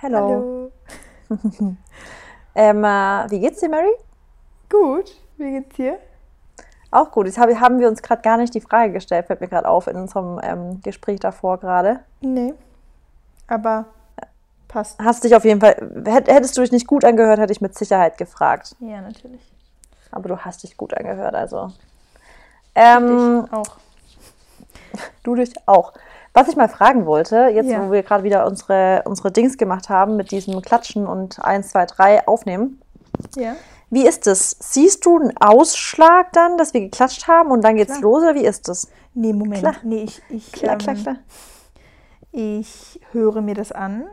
Hello. Hallo. ähm, äh, wie geht's dir, Mary? Gut. Wie geht's dir? Auch gut. Jetzt haben wir uns gerade gar nicht die Frage gestellt, fällt mir gerade auf in unserem ähm, Gespräch davor gerade. Nee. Aber passt. Hast dich auf jeden Fall, hättest du dich nicht gut angehört, hätte ich mit Sicherheit gefragt. Ja, natürlich. Aber du hast dich gut angehört, also. Ähm, ich auch. Du dich auch. Was ich mal fragen wollte, jetzt ja. wo wir gerade wieder unsere, unsere Dings gemacht haben mit diesem Klatschen und 1, 2, 3 aufnehmen. Ja. Wie ist es? Siehst du einen Ausschlag dann, dass wir geklatscht haben und dann geht's klar. los oder wie ist es? Nee, Moment. Klar. Nee, ich, ich, klar, ähm, klar, klar. Ich höre mir das an.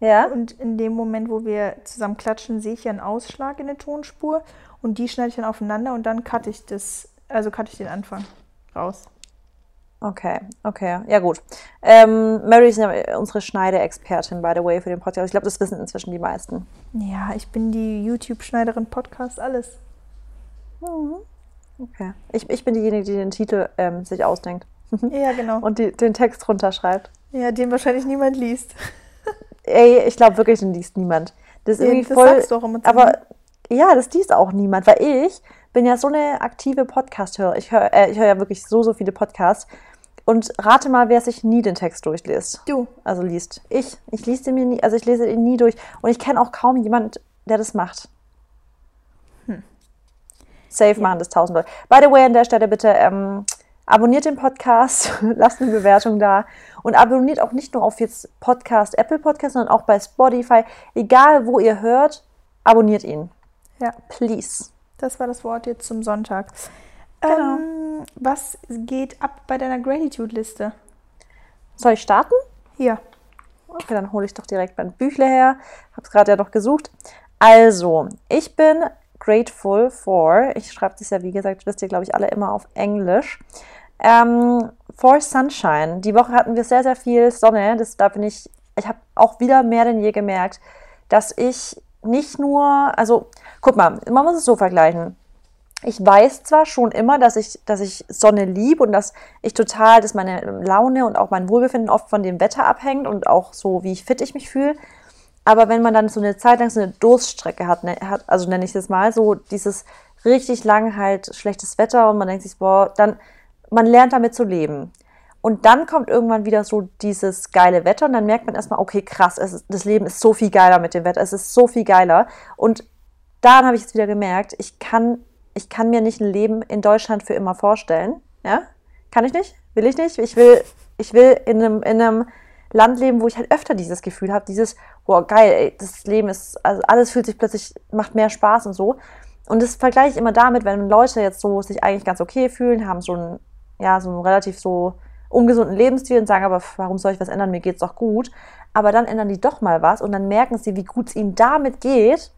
Ja. Und in dem Moment, wo wir zusammen klatschen, sehe ich ja einen Ausschlag in der Tonspur und die schneide ich dann aufeinander und dann cutte ich das, also cutte ich den Anfang raus. Okay, okay, ja gut. Ähm, Mary ist ja unsere Schneideexpertin, by the way, für den Podcast. Ich glaube, das wissen inzwischen die meisten. Ja, ich bin die YouTube-Schneiderin, Podcast, alles. Mhm. Okay. Ich, ich bin diejenige, die den Titel ähm, sich ausdenkt. Ja, genau. Und die, den Text runterschreibt. Ja, den wahrscheinlich niemand liest. Ey, ich glaube wirklich, den liest niemand. Das ist ja, irgendwie das voll. Sagst du auch immer aber ja, das liest auch niemand, weil ich bin ja so eine aktive Podcast-Hörer. Ich höre äh, hör ja wirklich so, so viele Podcasts. Und rate mal, wer sich nie den Text durchliest. Du. Also liest. Ich. Ich lese den mir nie, also ich lese ihn nie durch. Und ich kenne auch kaum jemand, der das macht. Hm. Safe ja. machen das tausend Leute. By the way, an der Stelle bitte ähm, abonniert den Podcast, lasst eine Bewertung da und abonniert auch nicht nur auf jetzt Podcast, Apple Podcast, sondern auch bei Spotify. Egal, wo ihr hört, abonniert ihn. Ja. Please. Das war das Wort jetzt zum Sonntag. Genau. Ähm, was geht ab bei deiner Gratitude-Liste? Soll ich starten? Ja. Okay, dann hole ich doch direkt mein Büchle her. Habe es gerade ja noch gesucht. Also, ich bin grateful for, ich schreibe das ja, wie gesagt, wisst ihr, glaube ich, alle immer auf Englisch, ähm, for Sunshine. Die Woche hatten wir sehr, sehr viel Sonne. Das, da bin ich, ich habe auch wieder mehr denn je gemerkt, dass ich nicht nur, also, guck mal, man muss es so vergleichen ich weiß zwar schon immer, dass ich, dass ich Sonne liebe und dass ich total, dass meine Laune und auch mein Wohlbefinden oft von dem Wetter abhängt und auch so, wie fit ich mich fühle. Aber wenn man dann so eine Zeit lang so eine Durststrecke hat, ne, hat also nenne ich es mal, so dieses richtig lang halt schlechtes Wetter und man denkt sich, boah, dann, man lernt damit zu leben. Und dann kommt irgendwann wieder so dieses geile Wetter und dann merkt man erstmal, okay, krass, ist, das Leben ist so viel geiler mit dem Wetter, es ist so viel geiler. Und dann habe ich jetzt wieder gemerkt, ich kann ich kann mir nicht ein Leben in Deutschland für immer vorstellen. Ja? Kann ich nicht? Will ich nicht? Ich will, ich will in einem, in einem Land leben, wo ich halt öfter dieses Gefühl habe, dieses, boah, geil, ey, das Leben ist, also alles fühlt sich plötzlich, macht mehr Spaß und so. Und das vergleiche ich immer damit, wenn Leute jetzt so sich eigentlich ganz okay fühlen, haben so einen, ja, so einen relativ so ungesunden Lebensstil und sagen, aber warum soll ich was ändern? Mir geht's doch gut. Aber dann ändern die doch mal was und dann merken sie, wie gut es ihnen damit geht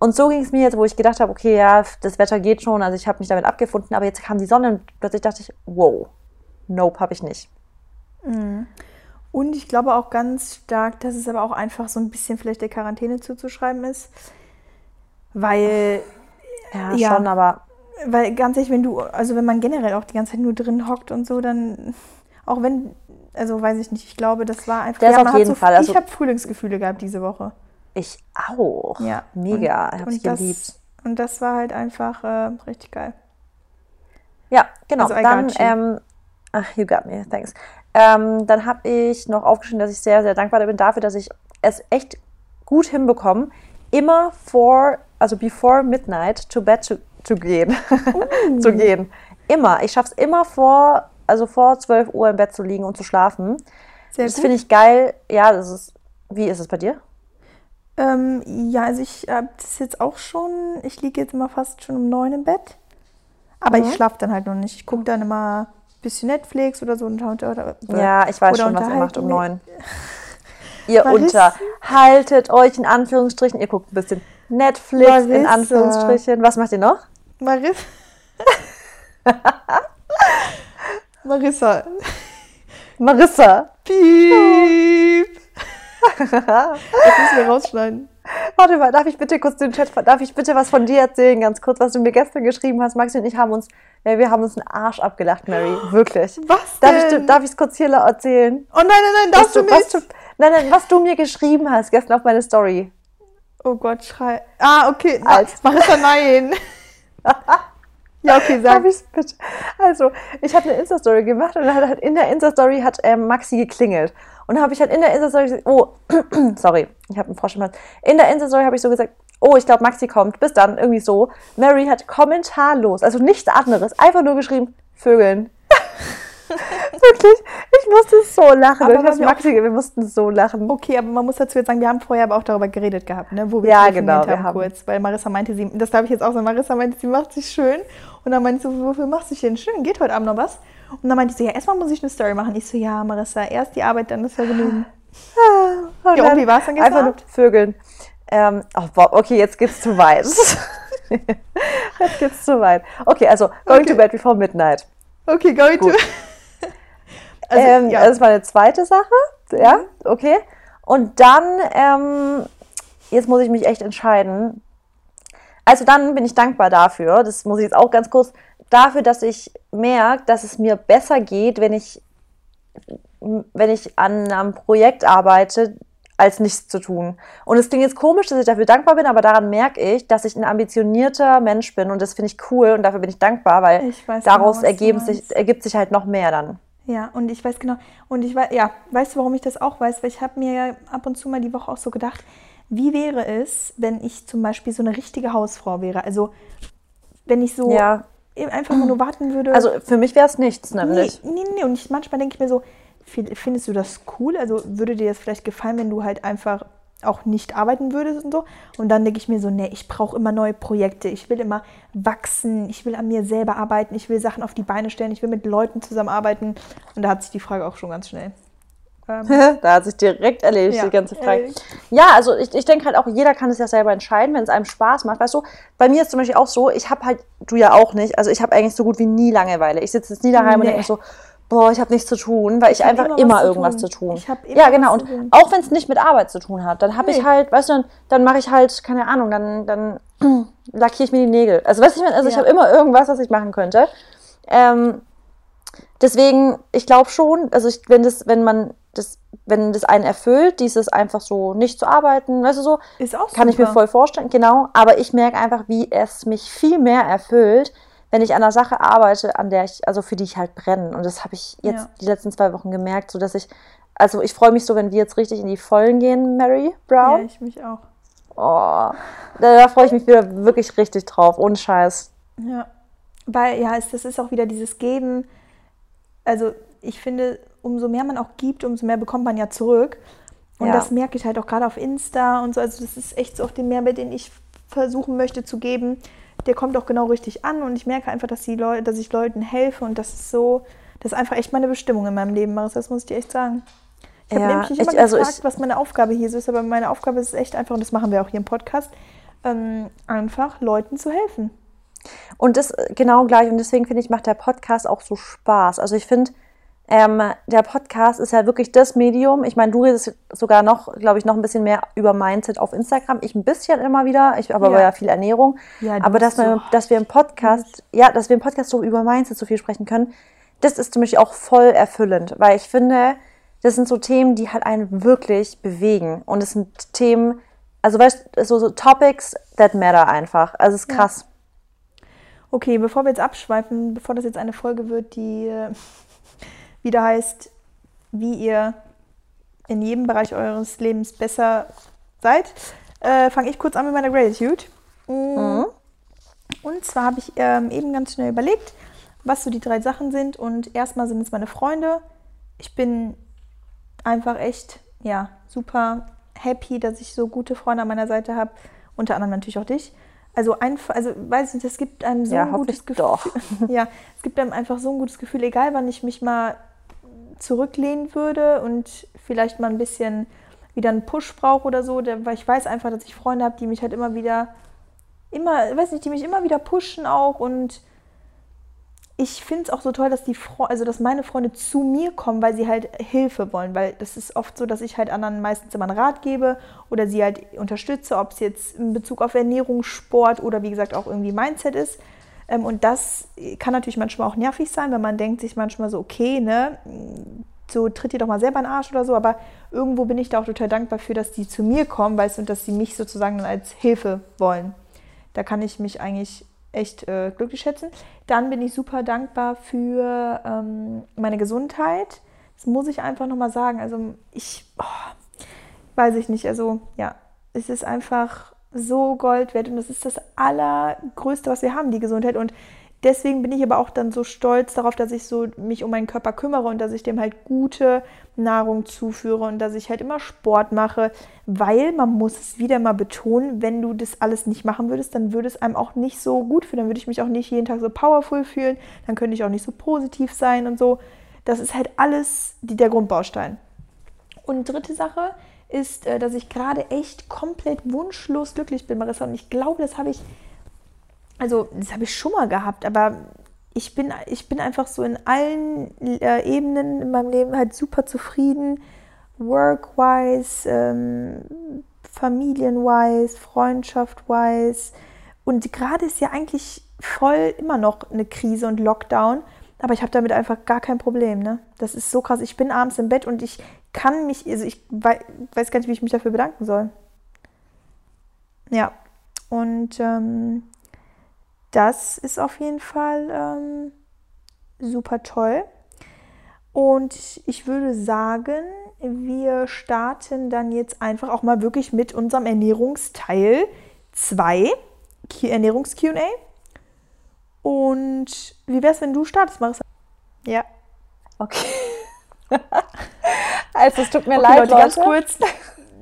und so ging es mir jetzt, wo ich gedacht habe, okay, ja, das Wetter geht schon, also ich habe mich damit abgefunden, aber jetzt kam die Sonne und plötzlich dachte ich, wow, nope, habe ich nicht. Mhm. Und ich glaube auch ganz stark, dass es aber auch einfach so ein bisschen vielleicht der Quarantäne zuzuschreiben ist, weil ja, ja schon, aber weil ganz ehrlich, wenn du, also wenn man generell auch die ganze Zeit nur drin hockt und so, dann auch wenn, also weiß ich nicht, ich glaube, das war einfach. Das ja, auf jeden so, Fall. Also, ich habe Frühlingsgefühle gehabt diese Woche. Ich auch. Ja. Mega. Und, Habe ich das, geliebt. Und das war halt einfach äh, richtig geil. Ja, genau. Also, dann, ähm, ach, you got me, thanks. Ähm, dann habe ich noch aufgeschrieben, dass ich sehr, sehr dankbar bin dafür, dass ich es echt gut hinbekomme, immer vor, also before midnight to bed to, to gehen. Uh. zu gehen. Immer. Ich schaffe es immer vor, also vor 12 Uhr im Bett zu liegen und zu schlafen. Sehr das finde ich geil. Ja, das ist. Wie ist es bei dir? Ähm, ja, also ich habe das jetzt auch schon. Ich liege jetzt immer fast schon um neun im Bett. Aber mhm. ich schlafe dann halt noch nicht. Ich gucke dann immer ein bisschen Netflix oder so. Oder, oder, ja, ich weiß schon, was ihr macht um neun. ihr unter. Haltet euch in Anführungsstrichen. Ihr guckt ein bisschen Netflix Marissa. in Anführungsstrichen. Was macht ihr noch? Marissa. Marissa. Marissa. Piep. Das müssen wir rausschneiden. Warte mal, darf ich bitte kurz den Chat, darf ich bitte was von dir erzählen, ganz kurz, was du mir gestern geschrieben hast? Maxi und ich haben uns, ja, wir haben uns einen Arsch abgelacht, Mary, wirklich. Was Darf denn? ich darf es kurz hier erzählen? Oh nein, nein, nein, darfst du, du nicht. Du, Nein, nein, was du mir geschrieben hast gestern auf meine Story. Oh Gott, schrei. Ah, okay. Als- Marissa, nein. ja, okay, sag. Darf ich's bitte? Also, ich habe eine Insta-Story gemacht und dann hat in der Insta-Story hat ähm, Maxi geklingelt. Und dann habe ich halt in der Insta-Story gesagt, oh, sorry, ich habe einen Frosch im Hals. In der Insta-Story habe ich so gesagt, oh, ich glaube, Maxi kommt. Bis dann, irgendwie so. Mary hat kommentarlos, also nichts anderes, einfach nur geschrieben, Vögeln. Wirklich, ich musste so lachen. Aber ich Maxi, wir mussten so lachen. Okay, aber man muss dazu jetzt sagen, wir haben vorher aber auch darüber geredet gehabt, ne? wo wir Ja, genau, haben haben- kurz. Weil Marissa meinte, sie, das darf ich jetzt auch sagen, Marissa meinte, sie macht sich schön. Und dann meinte so, wofür machst du dich denn schön? Geht heute Abend noch was? Und dann meinte ich so, ja, erstmal muss ich eine Story machen. Ich so, ja, Marissa, erst die Arbeit, dann das Vergnügen. Und Ja, und wie war's dann gestern Einfach nur? Vögeln. Ähm, oh, boah, okay, jetzt geht's zu weit. jetzt geht's zu weit. Okay, also going Okay. to bed before midnight. Okay, go to. Gut. also, ähm, ja. Das war eine zweite Sache. Ja, okay. Und dann, ähm, jetzt muss ich mich echt entscheiden. Also dann bin ich dankbar dafür, das muss ich jetzt auch ganz kurz, dafür, dass ich merke, dass es mir besser geht, wenn ich, wenn ich an einem Projekt arbeite, als nichts zu tun. Und es klingt jetzt komisch, dass ich dafür dankbar bin, aber daran merke ich, dass ich ein ambitionierter Mensch bin und das finde ich cool und dafür bin ich dankbar, weil Ich weiß daraus genau, sich, ergibt sich halt noch mehr dann. Ja, und ich weiß genau, und ich weiß, ja, weißt du, warum ich das auch weiß? Weil ich habe mir ja ab und zu mal die Woche auch so gedacht, wie wäre es, wenn ich zum Beispiel so eine richtige Hausfrau wäre? Also, wenn ich so Ja. Eben einfach mal nur warten würde. Also für mich wäre es nichts, nee, nämlich. nee, nee, und ich, manchmal denke ich mir so, fi- findest du das cool? Also, würde dir das vielleicht gefallen, wenn du halt einfach auch nicht arbeiten würdest und so? Und dann denke ich mir so, nee, ich brauche immer neue Projekte, ich will immer wachsen, ich will an mir selber arbeiten, ich will Sachen auf die Beine stellen, ich will mit Leuten zusammenarbeiten. Und da hat sich die Frage auch schon ganz schnell. Ähm, da hat sich direkt erledigt, Ja, die ganze Frage. erledigt. Ja, also ich, ich denke halt auch, jeder kann es ja selber entscheiden, wenn es einem Spaß macht. Weißt du, bei mir ist zum Beispiel auch so, ich habe halt, du ja auch nicht, also ich habe eigentlich so gut wie nie Langeweile. Ich sitze jetzt nie daheim und Nee. denke mir so, boah, ich habe nichts zu tun, weil ich, hab einfach immer immer, zu irgendwas tun. zu tun. Ich hab immer ja, genau. Und auch wenn es nicht mit Arbeit zu tun hat, dann habe Nee. ich halt, weißt du, dann, dann mache ich halt, keine Ahnung, dann, dann lackiere ich mir die Nägel. Also, weißt du, ich meine, also ich Ja. habe immer irgendwas, was ich machen könnte. Ähm, deswegen, ich glaube schon, also ich, wenn das, wenn man das, wenn das einen erfüllt, dieses einfach so nicht zu arbeiten, weißt du so, Ist auch kann ich mir voll vorstellen, genau. Aber ich merke einfach, wie es mich viel mehr erfüllt, wenn ich an einer Sache arbeite, an der ich, also für die ich halt brenne. Und das habe ich jetzt Ja. die letzten zwei Wochen gemerkt, so dass ich, also ich freue mich so, wenn wir jetzt richtig in die Vollen gehen, Mary Ja, Brown. ich mich auch. Oh, da, da freue ich mich wieder wirklich richtig drauf, ohne Scheiß. Ja. Weil, ja, es, das ist auch wieder dieses Geben. Also, ich finde, umso mehr man auch gibt, umso mehr bekommt man ja zurück. Und Ja. das merke ich halt auch gerade auf Insta und so. Also, das ist echt so auch den Mehrwert, den ich versuchen möchte zu geben. Der kommt auch genau richtig an und ich merke einfach, dass, die Leute, dass ich Leuten helfe und das ist so, das ist einfach echt meine Bestimmung in meinem Leben, Marissa, das muss ich dir echt sagen. Ich habe Ja, nämlich immer ich- also gefragt, ich- was meine Aufgabe hier so ist, aber meine Aufgabe ist echt einfach, und das machen wir auch hier im Podcast, ähm, einfach Leuten zu helfen. Und das äh, genau gleich. Und deswegen finde ich, macht der Podcast auch so Spaß. Also ich finde, ähm, der Podcast ist ja wirklich das Medium. Ich meine, du redest sogar noch, glaube ich, noch ein bisschen mehr über Mindset auf Instagram. Ich ein bisschen immer wieder. Ich habe aber Ja. ja viel Ernährung. Ja, aber dass, so- wir, dass wir im Podcast, ja, dass wir im Podcast so über Mindset so viel sprechen können, das ist zum Beispiel auch voll erfüllend. Weil ich finde, das sind so Themen, die halt einen wirklich bewegen. Und es sind Themen, also weißt du, so, so Topics that matter einfach. Also es ist krass. Okay, bevor wir jetzt abschweifen, bevor das jetzt eine Folge wird, die äh, wieder heißt, wie ihr in jedem Bereich eures Lebens besser seid, äh, fange ich kurz an mit meiner Gratitude. Mm. Und zwar habe ich ähm, eben ganz schnell überlegt, was so die drei Sachen sind. Und erstmal sind es meine Freunde. Ich bin einfach echt, ja, super happy, dass ich so gute Freunde an meiner Seite habe. Unter anderem natürlich auch dich. Also einfach, also weiß nicht, es gibt einem so Ja, ein gutes Gefühl. doch. ja, es gibt einem einfach so ein gutes Gefühl, egal wann ich mich mal zurücklehnen würde und vielleicht mal ein bisschen wieder einen Push brauche oder so, weil ich weiß einfach, dass ich Freunde habe, die mich halt immer wieder, immer, weiß nicht, die mich immer wieder pushen auch und ich finde es auch so toll, dass die Fre also dass meine Freunde zu mir kommen, weil sie halt Hilfe wollen, weil das ist oft so, dass ich halt anderen meistens immer einen Rat gebe oder sie halt unterstütze, ob es jetzt in Bezug auf Ernährung, Sport oder wie gesagt auch irgendwie Mindset ist. Ähm, Und das kann natürlich manchmal auch nervig sein, wenn man denkt sich manchmal so, okay, ne, so tritt dir doch mal selber in den Arsch oder so, aber irgendwo bin ich da auch total dankbar für, dass die zu mir kommen, weißt du, und dass sie mich sozusagen dann als Hilfe wollen. Da kann ich mich eigentlich echt äh, glücklich schätzen. Dann bin ich super dankbar für ähm, meine Gesundheit. Das muss ich einfach nochmal sagen. Also ich, oh, weiß ich nicht, also ja, es ist einfach so Gold wert und das ist das Allergrößte, was wir haben, die Gesundheit. Und deswegen bin ich aber auch dann so stolz darauf, dass ich so mich um meinen Körper kümmere und dass ich dem halt gute Nahrung zuführe und dass ich halt immer Sport mache, weil man muss es wieder mal betonen, wenn du das alles nicht machen würdest, dann würde es einem auch nicht so gut fühlen, dann würde ich mich auch nicht jeden Tag so powerful fühlen, dann könnte ich auch nicht so positiv sein und so. Das ist halt alles der Grundbaustein. Und dritte Sache ist, äh, dass ich gerade echt komplett wunschlos glücklich bin, Marissa. Und ich glaube, das habe ich, also das habe ich schon mal gehabt, aber ich bin, ich bin einfach so in allen äh, Ebenen in meinem Leben halt super zufrieden. Work-wise, ähm, familien-wise, freundschaft-wise. Und gerade ist ja eigentlich voll immer noch eine Krise und Lockdown. Aber ich habe damit einfach gar kein Problem. Ne? Das ist so krass. Ich bin abends im Bett und ich kann mich, also ich weiß gar nicht, wie ich mich dafür bedanken soll. Ja, und ähm, das ist auf jeden Fall ähm, super toll. Und ich würde sagen, wir starten dann jetzt einfach auch mal wirklich mit unserem Ernährungsteil 2, Ernährungs-QA. Und wie wäre es, wenn du startest, Marissa? Ja. Okay. also es tut mir okay, leid, Leute, ganz kurz.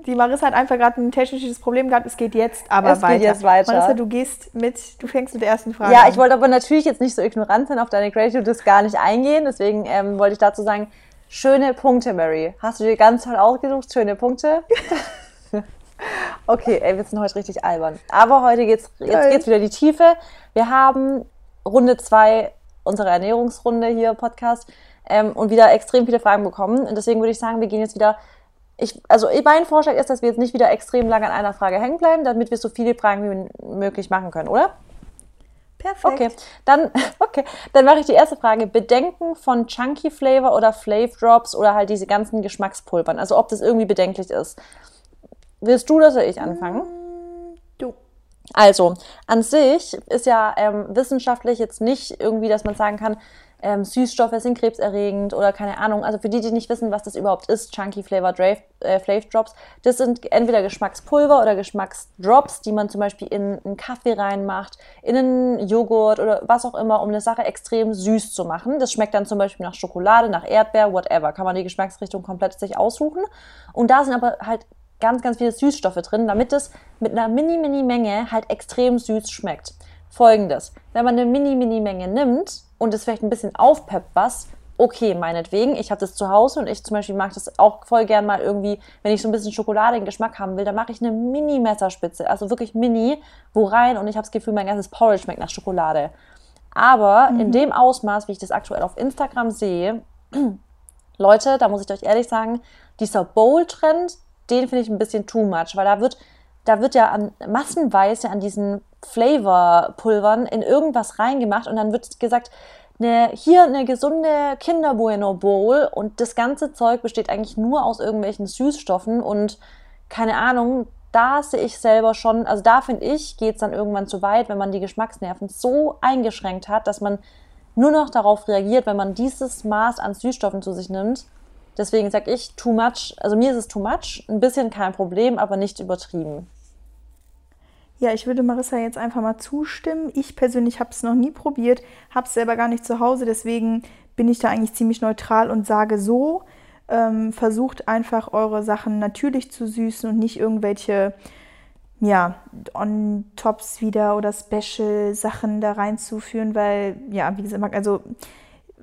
Die Marissa hat einfach gerade ein technisches Problem gehabt. Es geht jetzt aber es weiter. Geht jetzt weiter. Marissa, du gehst mit, du fängst mit der ersten Frage Ja, an. ich wollte aber natürlich jetzt nicht so ignorant sein auf deine Creative gar nicht eingehen. Deswegen ähm, wollte ich dazu sagen, schöne Punkte, Mary. Hast du dir ganz toll ausgesucht, schöne Punkte? okay, ey, wir sind heute richtig albern. Aber heute geht's, jetzt geht's wieder in die Tiefe. Wir haben Runde 2 unserer Ernährungsrunde hier, Podcast, ähm, und wieder extrem viele Fragen bekommen. Und deswegen würde ich sagen, wir gehen jetzt wieder. Ich, also mein Vorschlag ist, dass wir jetzt nicht wieder extrem lange an einer Frage hängen bleiben, damit wir so viele Fragen wie möglich machen können, oder? Perfekt. Okay, dann, okay, dann mache ich die erste Frage. Bedenken von Chunky Flavor oder Flav Drops oder halt diese ganzen Geschmackspulvern. Also ob das irgendwie bedenklich ist. Willst du oder soll ich anfangen? Also, an sich ist ja ähm, wissenschaftlich jetzt nicht irgendwie, dass man sagen kann, ähm, Süßstoffe sind krebserregend oder keine Ahnung. Also für die, die nicht wissen, was das überhaupt ist, Chunky Flavor äh, Flav Drops, das sind entweder Geschmackspulver oder Geschmacksdrops, die man zum Beispiel in einen Kaffee reinmacht, in einen Joghurt oder was auch immer, um eine Sache extrem süß zu machen. Das schmeckt dann zum Beispiel nach Schokolade, nach Erdbeer, whatever. Kann man die Geschmacksrichtung komplett sich aussuchen. Und da sind aber halt ganz, ganz viele Süßstoffe drin, damit es mit einer mini-mini-Menge halt extrem süß schmeckt. Folgendes, wenn man eine mini-mini-Menge nimmt und es vielleicht ein bisschen aufpeppt was, okay, meinetwegen, ich habe das zu Hause und ich zum Beispiel mag das auch voll gern mal irgendwie, wenn ich so ein bisschen schokoladigen Geschmack haben will, dann mache ich eine Mini-Messerspitze, also wirklich mini, wo rein und ich habe das Gefühl, mein ganzes Porridge schmeckt nach Schokolade. Aber mhm. in dem Ausmaß, wie ich das aktuell auf Instagram sehe, Leute, da muss ich euch ehrlich sagen, dieser Bowl-Trend, den finde ich ein bisschen too much, weil da wird, da wird ja an, massenweise an diesen Flavor-Pulvern in irgendwas reingemacht und dann wird gesagt, eine, hier eine gesunde Kinder Bueno Bowl und das ganze Zeug besteht eigentlich nur aus irgendwelchen Süßstoffen und keine Ahnung, da sehe ich selber schon, also da finde ich, geht es dann irgendwann zu weit, wenn man die Geschmacksnerven so eingeschränkt hat, dass man nur noch darauf reagiert, wenn man dieses Maß an Süßstoffen zu sich nimmt. Deswegen sage ich, too much, also mir ist es too much, ein bisschen kein Problem, aber nicht übertrieben. Ja, ich würde Marissa jetzt einfach mal zustimmen. Ich persönlich habe es noch nie probiert, habe es selber gar nicht zu Hause, deswegen bin ich da eigentlich ziemlich neutral und sage so, ähm, versucht einfach eure Sachen natürlich zu süßen und nicht irgendwelche ja, On-Tops wieder oder Special-Sachen da reinzuführen, weil, ja, wie gesagt, also,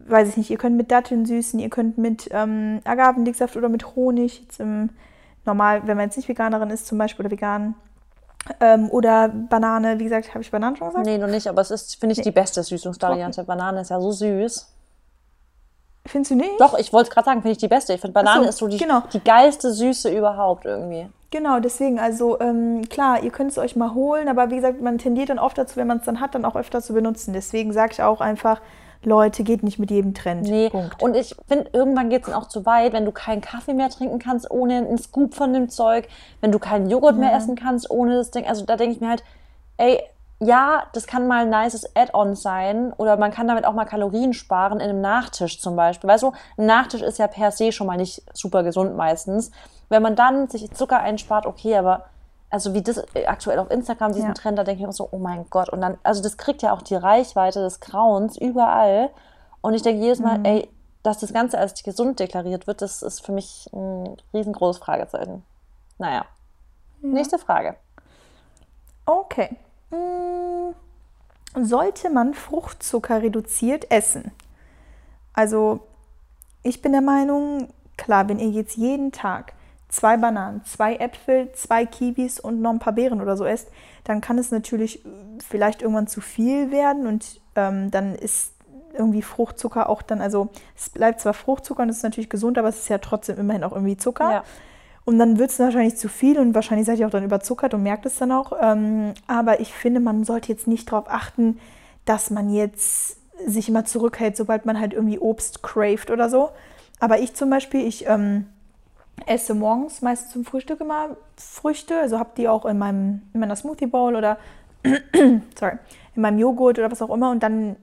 weiß ich nicht, ihr könnt mit Datteln süßen, ihr könnt mit ähm, Agavendicksaft oder mit Honig, jetzt im, normal, wenn man jetzt nicht Veganerin ist zum Beispiel oder vegan, ähm, oder Banane, wie gesagt, habe ich Banane schon gesagt? Nee, noch nicht, aber es ist, finde ich, nee. die beste Süßungsvariante. Banane ist ja so süß. Findest du nicht? Doch, ich wollte es gerade sagen, finde ich die beste. Ich finde, Banane so, ist so die, genau. die geilste Süße überhaupt irgendwie. Genau, deswegen, also ähm, klar, ihr könnt es euch mal holen, aber wie gesagt, man tendiert dann oft dazu, wenn man es dann hat, dann auch öfter zu benutzen. Deswegen sage ich auch einfach, Leute, geht nicht mit jedem Trend. Nee, Punkt. und ich finde, irgendwann geht es dann auch zu weit, wenn du keinen Kaffee mehr trinken kannst ohne einen Scoop von dem Zeug, wenn du keinen Joghurt mehr essen kannst ohne das Ding. Also da denke ich mir halt, ey, ja, das kann mal ein nices Add-on sein oder man kann damit auch mal Kalorien sparen in einem Nachtisch zum Beispiel. Weißt du, ein Nachtisch ist ja per se schon mal nicht super gesund meistens. Wenn man dann sich Zucker einspart, okay, aber also wie das aktuell auf Instagram, diesen Ja. Trend, da denke ich mir so, oh mein Gott. Und dann, also das kriegt ja auch die Reichweite des Grauens überall. Und ich denke jedes Mal, ey, dass das Ganze als gesund deklariert wird, das ist für mich ein riesengroßes Fragezeichen. Naja. Nächste Frage. Okay. Mm, Sollte man Fruchtzucker reduziert essen? Also, ich bin der Meinung, klar, wenn ihr jetzt jeden Tag zwei Bananen, zwei Äpfel, zwei Kiwis und noch ein paar Beeren oder so esst, dann kann es natürlich äh, vielleicht irgendwann zu viel werden und ähm, dann ist irgendwie Fruchtzucker auch dann, also es bleibt zwar Fruchtzucker und es ist natürlich gesund, aber es ist ja trotzdem immerhin auch irgendwie Zucker. Ja. Und dann wird es wahrscheinlich zu viel und wahrscheinlich seid ihr auch dann überzuckert und merkt es dann auch. Ähm, aber ich finde, man sollte jetzt nicht darauf achten, dass man jetzt sich immer zurückhält, sobald man halt irgendwie Obst craved oder so. Aber ich zum Beispiel, ich ähm, esse morgens meistens zum Frühstück immer Früchte. Also habe die auch in, meinem, in meiner Smoothie Bowl oder sorry, in meinem Joghurt oder was auch immer und dann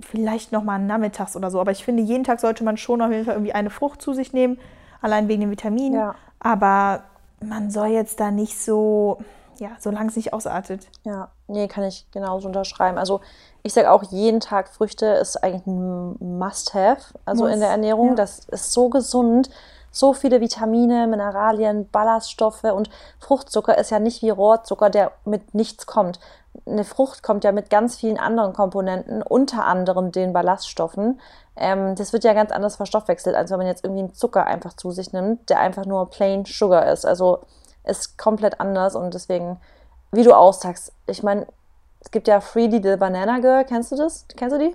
vielleicht nochmal nachmittags oder so. Aber ich finde, jeden Tag sollte man schon auf jeden Fall irgendwie eine Frucht zu sich nehmen, allein wegen den Vitaminen. Ja. Aber man soll jetzt da nicht so, ja, solange es nicht ausartet. Ja, nee, kann ich genauso unterschreiben. Also ich sage auch, jeden Tag Früchte ist eigentlich ein Must-Have, also Muss, in der Ernährung. ja. Das ist so gesund. So viele Vitamine, Mineralien, Ballaststoffe und Fruchtzucker ist ja nicht wie Rohrzucker, der mit nichts kommt. Eine Frucht kommt ja mit ganz vielen anderen Komponenten, unter anderem den Ballaststoffen. Ähm, das wird ja ganz anders verstoffwechselt, als wenn man jetzt irgendwie einen Zucker einfach zu sich nimmt, der einfach nur plain Sugar ist. Also ist komplett anders und deswegen, wie du auch sagst, ich meine, es gibt ja Freely the Banana Girl, kennst du das? Kennst du die?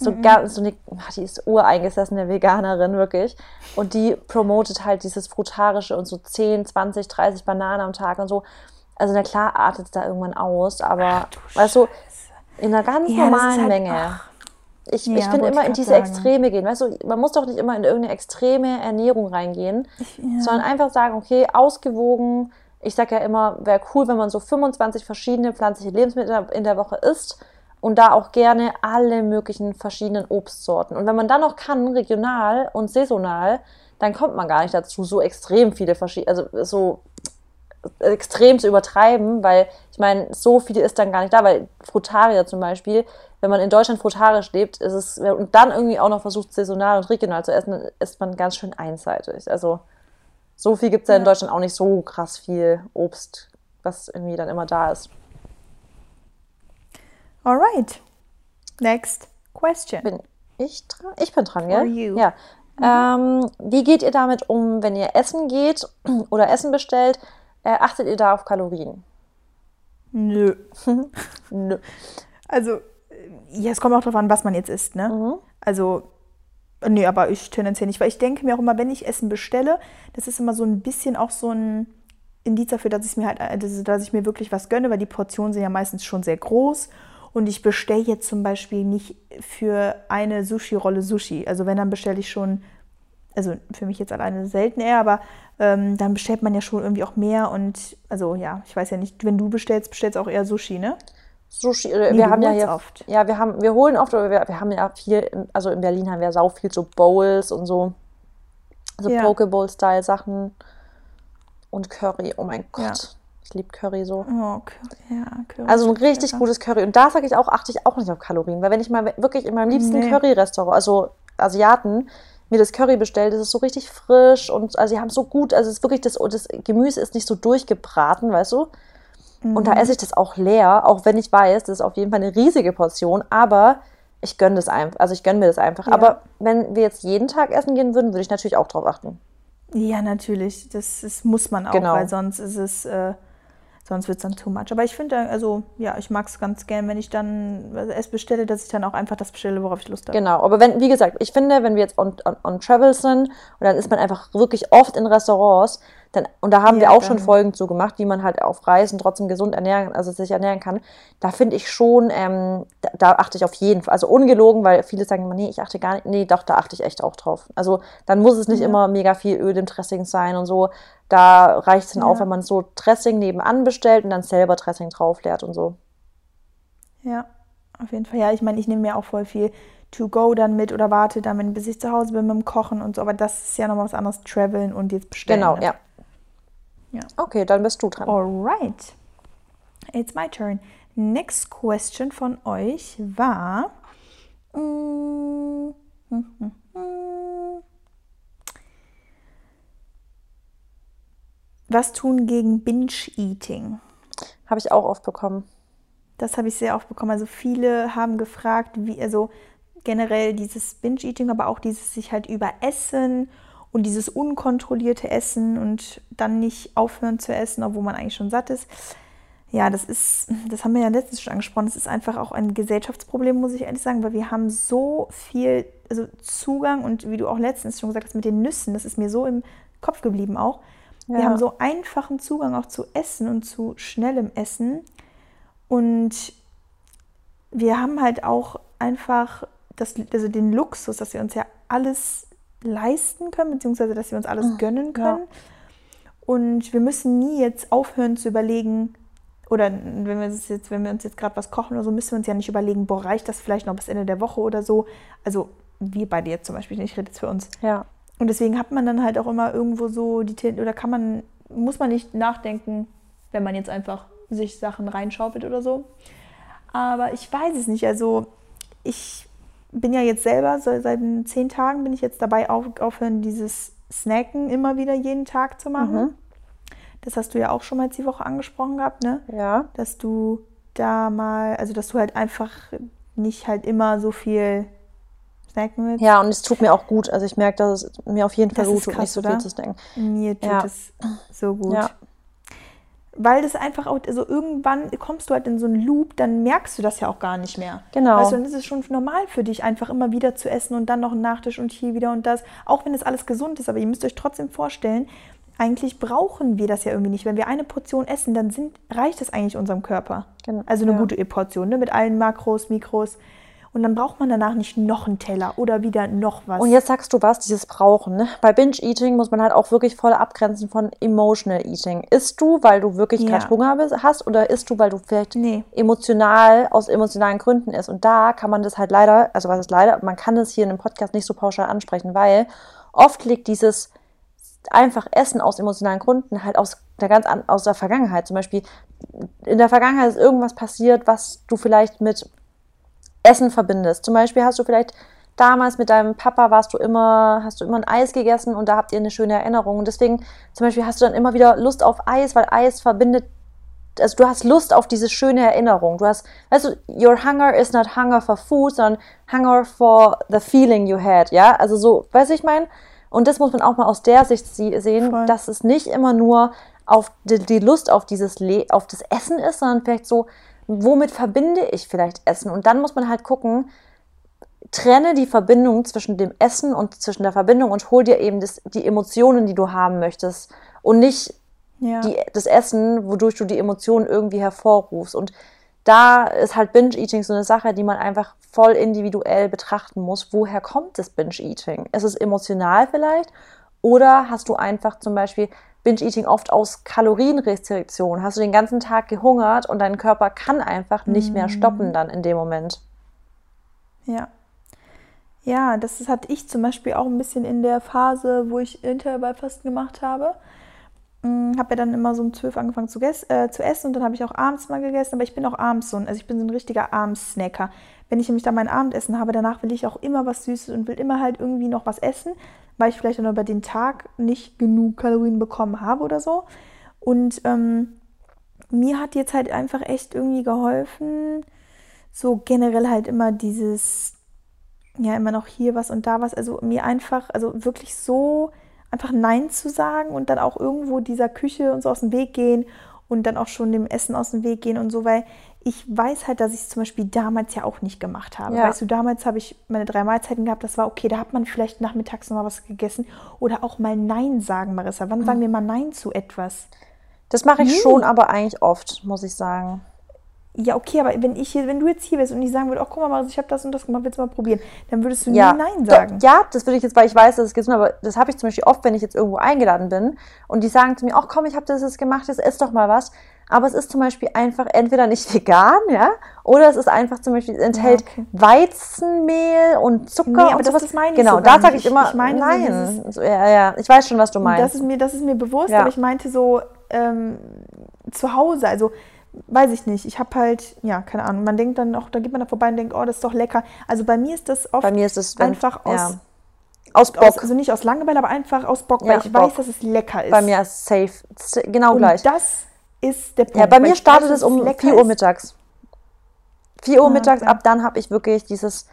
So, ganz, so eine, ach, die ist ureingesessene Veganerin, wirklich. Und die promotet halt dieses Frutarische und so 10, 20, 30 Bananen am Tag und so. Also, na klar, artet es da irgendwann aus, aber weißt du, in einer ganz Ja, normalen halt- Menge. ach. ich Ja, ich finde immer in diese sagen. Extreme gehen. Weißt du, man muss doch nicht immer in irgendeine extreme Ernährung reingehen, ja. sondern einfach sagen, okay, ausgewogen. Ich sage ja immer, wäre cool, wenn man so 25 verschiedene pflanzliche Lebensmittel in der Woche isst und da auch gerne alle möglichen verschiedenen Obstsorten. Und wenn man dann noch kann, regional und saisonal, dann kommt man gar nicht dazu, so extrem viele verschiedene, also so extrem zu übertreiben, weil ich meine, so viel ist dann gar nicht da, weil Frutarier zum Beispiel, wenn man in Deutschland frutarisch lebt, ist es und dann irgendwie auch noch versucht, saisonal und regional zu essen, dann ist man ganz schön einseitig. Also so viel gibt es ja in. Deutschland auch nicht so krass viel Obst, was irgendwie dann immer da ist. Alright. Next question. Bin ich dran? Ich bin dran, For gell? you. Ja. Ähm, wie geht ihr damit um, wenn ihr essen geht oder Essen bestellt? Äh, achtet ihr da auf Kalorien? Nö. Nö. Also, äh, ja, es kommt auch darauf an, was man jetzt isst, ne? Mhm. Also, nee, aber ich tendenziell nicht, weil ich denke mir auch immer, wenn ich Essen bestelle, das ist immer so ein bisschen auch so ein Indiz dafür, dass ich mir halt, äh, dass ich mir wirklich was gönne, weil die Portionen sind ja meistens schon sehr groß. Und ich bestelle jetzt zum Beispiel nicht für eine Sushi-Rolle Sushi. Also wenn, dann bestelle ich schon, also für mich jetzt alleine selten eher, aber ähm, dann bestellt man ja schon irgendwie auch mehr. Und also ja, ich weiß ja nicht, wenn du bestellst, bestellst du auch eher Sushi, ne? Sushi, äh, Nee, wir haben ja hier, oft. ja, wir haben, wir holen oft, aber wir, wir haben ja viel, also in Berlin haben wir sau viel so Bowls und so, so Ja. Pokeball-Style-Sachen und Curry. Oh mein Gott, Ja. Ich liebe Curry so. Oh, Curry, ja, Curry. Also ein richtig lecker. gutes Curry. Und da sage ich auch, achte ich auch nicht auf Kalorien. Weil wenn ich mal wirklich in meinem liebsten Nee. Curry-Restaurant, also Asiaten, mir das Curry bestellt, das ist so richtig frisch und also sie haben so gut, also es ist wirklich das, das Gemüse ist nicht so durchgebraten, weißt du? Und da esse ich das auch leer, auch wenn ich weiß, das ist auf jeden Fall eine riesige Portion, aber ich gönne das einfach, also ich gönne mir das einfach. Ja. Aber wenn wir jetzt jeden Tag essen gehen würden, würde ich natürlich auch drauf achten. Ja, natürlich. Das, das muss man auch, Genau. weil sonst ist es, äh, sonst wird es dann too much. Aber ich finde, also ja, ich mag es ganz gern, wenn ich dann es bestelle, dass ich dann auch einfach das bestelle, worauf ich Lust habe. Genau, aber wenn, wie gesagt, ich finde, wenn wir jetzt on, on, on Travel sind und dann ist man einfach wirklich oft in Restaurants, Dann, und da haben Ja, wir auch schon Folgen zu gemacht, wie man halt auf Reisen trotzdem gesund ernähren, also sich ernähren kann. Da finde ich schon, ähm, da, da achte ich auf jeden Fall, also ungelogen, weil viele sagen immer, nee, ich achte gar nicht, nee, doch, da achte ich echt auch drauf. Also dann muss es nicht Ja. immer mega viel Öl im Dressing sein und so. Da reicht es dann auch, Ja. wenn man so Dressing nebenan bestellt und dann selber Dressing drauf leert und so. Ja, auf jeden Fall. Ja, ich meine, ich nehme mir auch voll viel to go dann mit oder warte dann, bis ich zu Hause bin mit dem Kochen und so. Aber das ist ja nochmal was anderes, traveln und jetzt bestellen. Genau, ne? ja. Ja. Okay, dann bist du dran. Alright. It's my turn. Next question von euch war. Mm, hm, hm, hm. Was tun gegen Binge-Eating? Habe ich auch oft bekommen. Das habe ich sehr oft bekommen. Also viele haben gefragt, wie, also generell dieses Binge-Eating, aber auch dieses sich halt überessen und dieses unkontrollierte Essen und dann nicht aufhören zu essen, obwohl man eigentlich schon satt ist. Ja, das ist, das haben wir ja letztens schon angesprochen, das ist einfach auch ein Gesellschaftsproblem, muss ich ehrlich sagen, weil wir haben so viel also Zugang und wie du auch letztens schon gesagt hast mit den Nüssen, das ist mir so im Kopf geblieben auch. Wir Ja. haben so einfachen Zugang auch zu Essen und zu schnellem Essen. Und wir haben halt auch einfach das, also den Luxus, dass wir uns ja alles leisten können, beziehungsweise dass wir uns alles gönnen können. Und wir müssen nie jetzt aufhören zu überlegen, oder wenn wir, uns jetzt, wenn wir uns jetzt gerade was kochen oder so, müssen wir uns ja nicht überlegen, boah, reicht das vielleicht noch bis Ende der Woche oder so. Also wir beide jetzt zum Beispiel, ich rede jetzt für uns. Ja. Und deswegen hat man dann halt auch immer irgendwo so die Tin- oder kann man, muss man nicht nachdenken, wenn man jetzt einfach sich Sachen reinschaufelt oder so. Aber ich weiß es nicht. Also ich bin ja jetzt selber, so seit zehn Tagen bin ich jetzt dabei, auf, aufhören, dieses Snacken immer wieder jeden Tag zu machen. Mhm. Das hast du ja auch schon mal die Woche angesprochen gehabt, ne? Ja. Dass du da mal, also dass du halt einfach nicht halt immer so viel snacken willst. Ja, und es tut mir auch gut. Also ich merke, dass es mir auf jeden Fall Das gut tut, krass, nicht so oder? viel zu snacken. Mir tut Ja. es so gut. Ja. Weil das einfach auch, also irgendwann kommst du halt in so einen Loop, dann merkst du das ja auch gar nicht mehr. Genau. Weißt du, dann ist es schon normal für dich, einfach immer wieder zu essen und dann noch einen Nachtisch und hier wieder und das. Auch wenn das alles gesund ist, aber ihr müsst euch trotzdem vorstellen, eigentlich brauchen wir das ja irgendwie nicht. Wenn wir eine Portion essen, dann sind, reicht das eigentlich unserem Körper. Genau, Also eine ja. gute Portion, ne? mit allen Makros, Mikros. Und dann braucht man danach nicht noch einen Teller oder wieder noch was. Und jetzt sagst du was, dieses Brauchen. Ne? Bei Binge-Eating muss man halt auch wirklich voll abgrenzen von Emotional Eating. Isst du, weil du wirklich Ja. gerade Hunger hast oder isst du, weil du vielleicht Nee. emotional, aus emotionalen Gründen isst? Und da kann man das halt leider, also was ist leider, man kann es hier in einem Podcast nicht so pauschal ansprechen, weil oft liegt dieses einfach Essen aus emotionalen Gründen halt aus der ganz an, aus der Vergangenheit. Zum Beispiel in der Vergangenheit ist irgendwas passiert, was du vielleicht mit Essen verbindest. Zum Beispiel hast du vielleicht damals mit deinem Papa warst du immer, hast du immer ein Eis gegessen und da habt ihr eine schöne Erinnerung. Und deswegen zum Beispiel hast du dann immer wieder Lust auf Eis, weil Eis verbindet, also du hast Lust auf diese schöne Erinnerung. Du hast, weißt du, your hunger is not hunger for food, sondern hunger for the feeling you had, ja? Also so, weißt du, ich meine? Und das muss man auch mal aus der Sicht sehen, Voll. dass es nicht immer nur auf die, die Lust auf dieses Le auf das Essen ist, sondern vielleicht so, womit verbinde ich vielleicht Essen? Und dann muss man halt gucken, trenne die Verbindung zwischen dem Essen und zwischen der Verbindung und hol dir eben das, die Emotionen, die du haben möchtest. Und nicht ja. die, das Essen, wodurch du die Emotionen irgendwie hervorrufst. Und da ist halt Binge-Eating so eine Sache, die man einfach voll individuell betrachten muss. Woher kommt das Binge-Eating? Ist es emotional vielleicht? Oder hast du einfach zum Beispiel Binge-Eating oft aus Kalorienrestriktion? Hast du den ganzen Tag gehungert und dein Körper kann einfach nicht mehr stoppen dann in dem Moment? Ja. Ja, das hatte ich zum Beispiel auch ein bisschen in der Phase, wo ich Intervallfasten gemacht habe. Habe ja dann immer so um 12 angefangen zu, äh, zu essen und dann habe ich auch abends mal gegessen, aber ich bin auch abends so ein, also ich bin so ein richtiger Abends-Snacker. Wenn ich nämlich dann mein Abendessen habe, danach will ich auch immer was Süßes und will immer halt irgendwie noch was essen, weil ich vielleicht dann über den Tag nicht genug Kalorien bekommen habe oder so. Und ähm, mir hat jetzt halt einfach echt irgendwie geholfen, so generell halt immer dieses, ja, immer noch hier was und da was, also mir einfach, also wirklich so einfach Nein zu sagen und dann auch irgendwo dieser Küche und so aus dem Weg gehen und dann auch schon dem Essen aus dem Weg gehen und so, weil ich weiß halt, dass ich es zum Beispiel damals ja auch nicht gemacht habe. Ja. Weißt du, damals habe ich meine drei Mahlzeiten gehabt, das war okay, da hat man vielleicht nachmittags noch mal was gegessen. Oder auch mal Nein sagen, Marissa. Wann sagen wir mal Nein zu etwas? Das mache ich Nee. schon, aber eigentlich oft, muss ich sagen. Ja, okay, aber wenn ich hier, wenn du jetzt hier bist und ich sagen würde, oh, guck mal, Marissa, ich habe das und das gemacht, willst du mal probieren, dann würdest du Ja, nie Nein sagen. Ja, das würde ich jetzt, weil ich weiß, dass es gesund aber das habe ich zum Beispiel oft, wenn ich jetzt irgendwo eingeladen bin und die sagen zu mir, ach komm, ich habe das jetzt gemacht, jetzt ess doch mal was. Aber es ist zum Beispiel einfach entweder nicht vegan, ja, oder es ist einfach zum Beispiel, es enthält okay. Weizenmehl und Zucker Nee, aber und das- sowas. das meine ich Genau, so da sage ich immer, Ich meine nein. So, ja, ja, ich weiß schon, was du meinst. Das ist mir, das ist mir bewusst, Ja. aber ich meinte so ähm, zu Hause, also weiß ich nicht. Ich habe halt, ja, keine Ahnung. Man denkt dann auch, da geht man da vorbei und denkt, oh, das ist doch lecker. Also bei mir ist das oft Bei mir ist wenn- einfach aus, ja, aus Bock. aus, also nicht aus Langeweile, aber einfach aus Bock, Ja, weil ich Bock. weiß, dass es lecker ist. bei mir ist safe, genau und gleich. das ist der Punkt. Ja, bei mir startet es um lecker 4 Uhr mittags. 4 Uhr Ah, mittags, okay. ab dann habe ich wirklich dieses,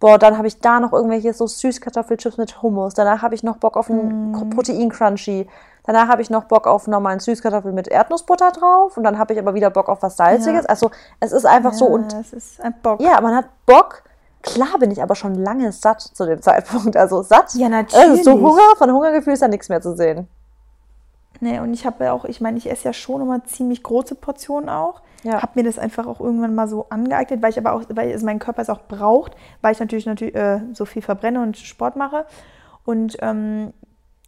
boah, dann habe ich da noch irgendwelche so Süßkartoffelchips mit Hummus. Danach habe ich noch Bock auf einen Mm. Protein-Crunchy. Danach habe ich noch Bock auf normalen Süßkartoffel mit Erdnussbutter drauf. Und dann habe ich aber wieder Bock auf was Salziges. Ja. Also es ist einfach so. Ja, Und es ist ein Bock. ja, man hat Bock. Klar bin ich aber schon lange satt zu dem Zeitpunkt. Also satt. Ja, natürlich. so Hunger, von Hungergefühl ist da nichts mehr zu sehen. Nee, und ich habe ja auch, ich meine, ich esse ja schon immer ziemlich große Portionen auch. Ja. Habe mir das einfach auch irgendwann mal so angeeignet, weil ich aber auch, weil es mein Körper es auch braucht, weil ich natürlich, natürlich äh, so viel verbrenne und Sport mache. Und ähm,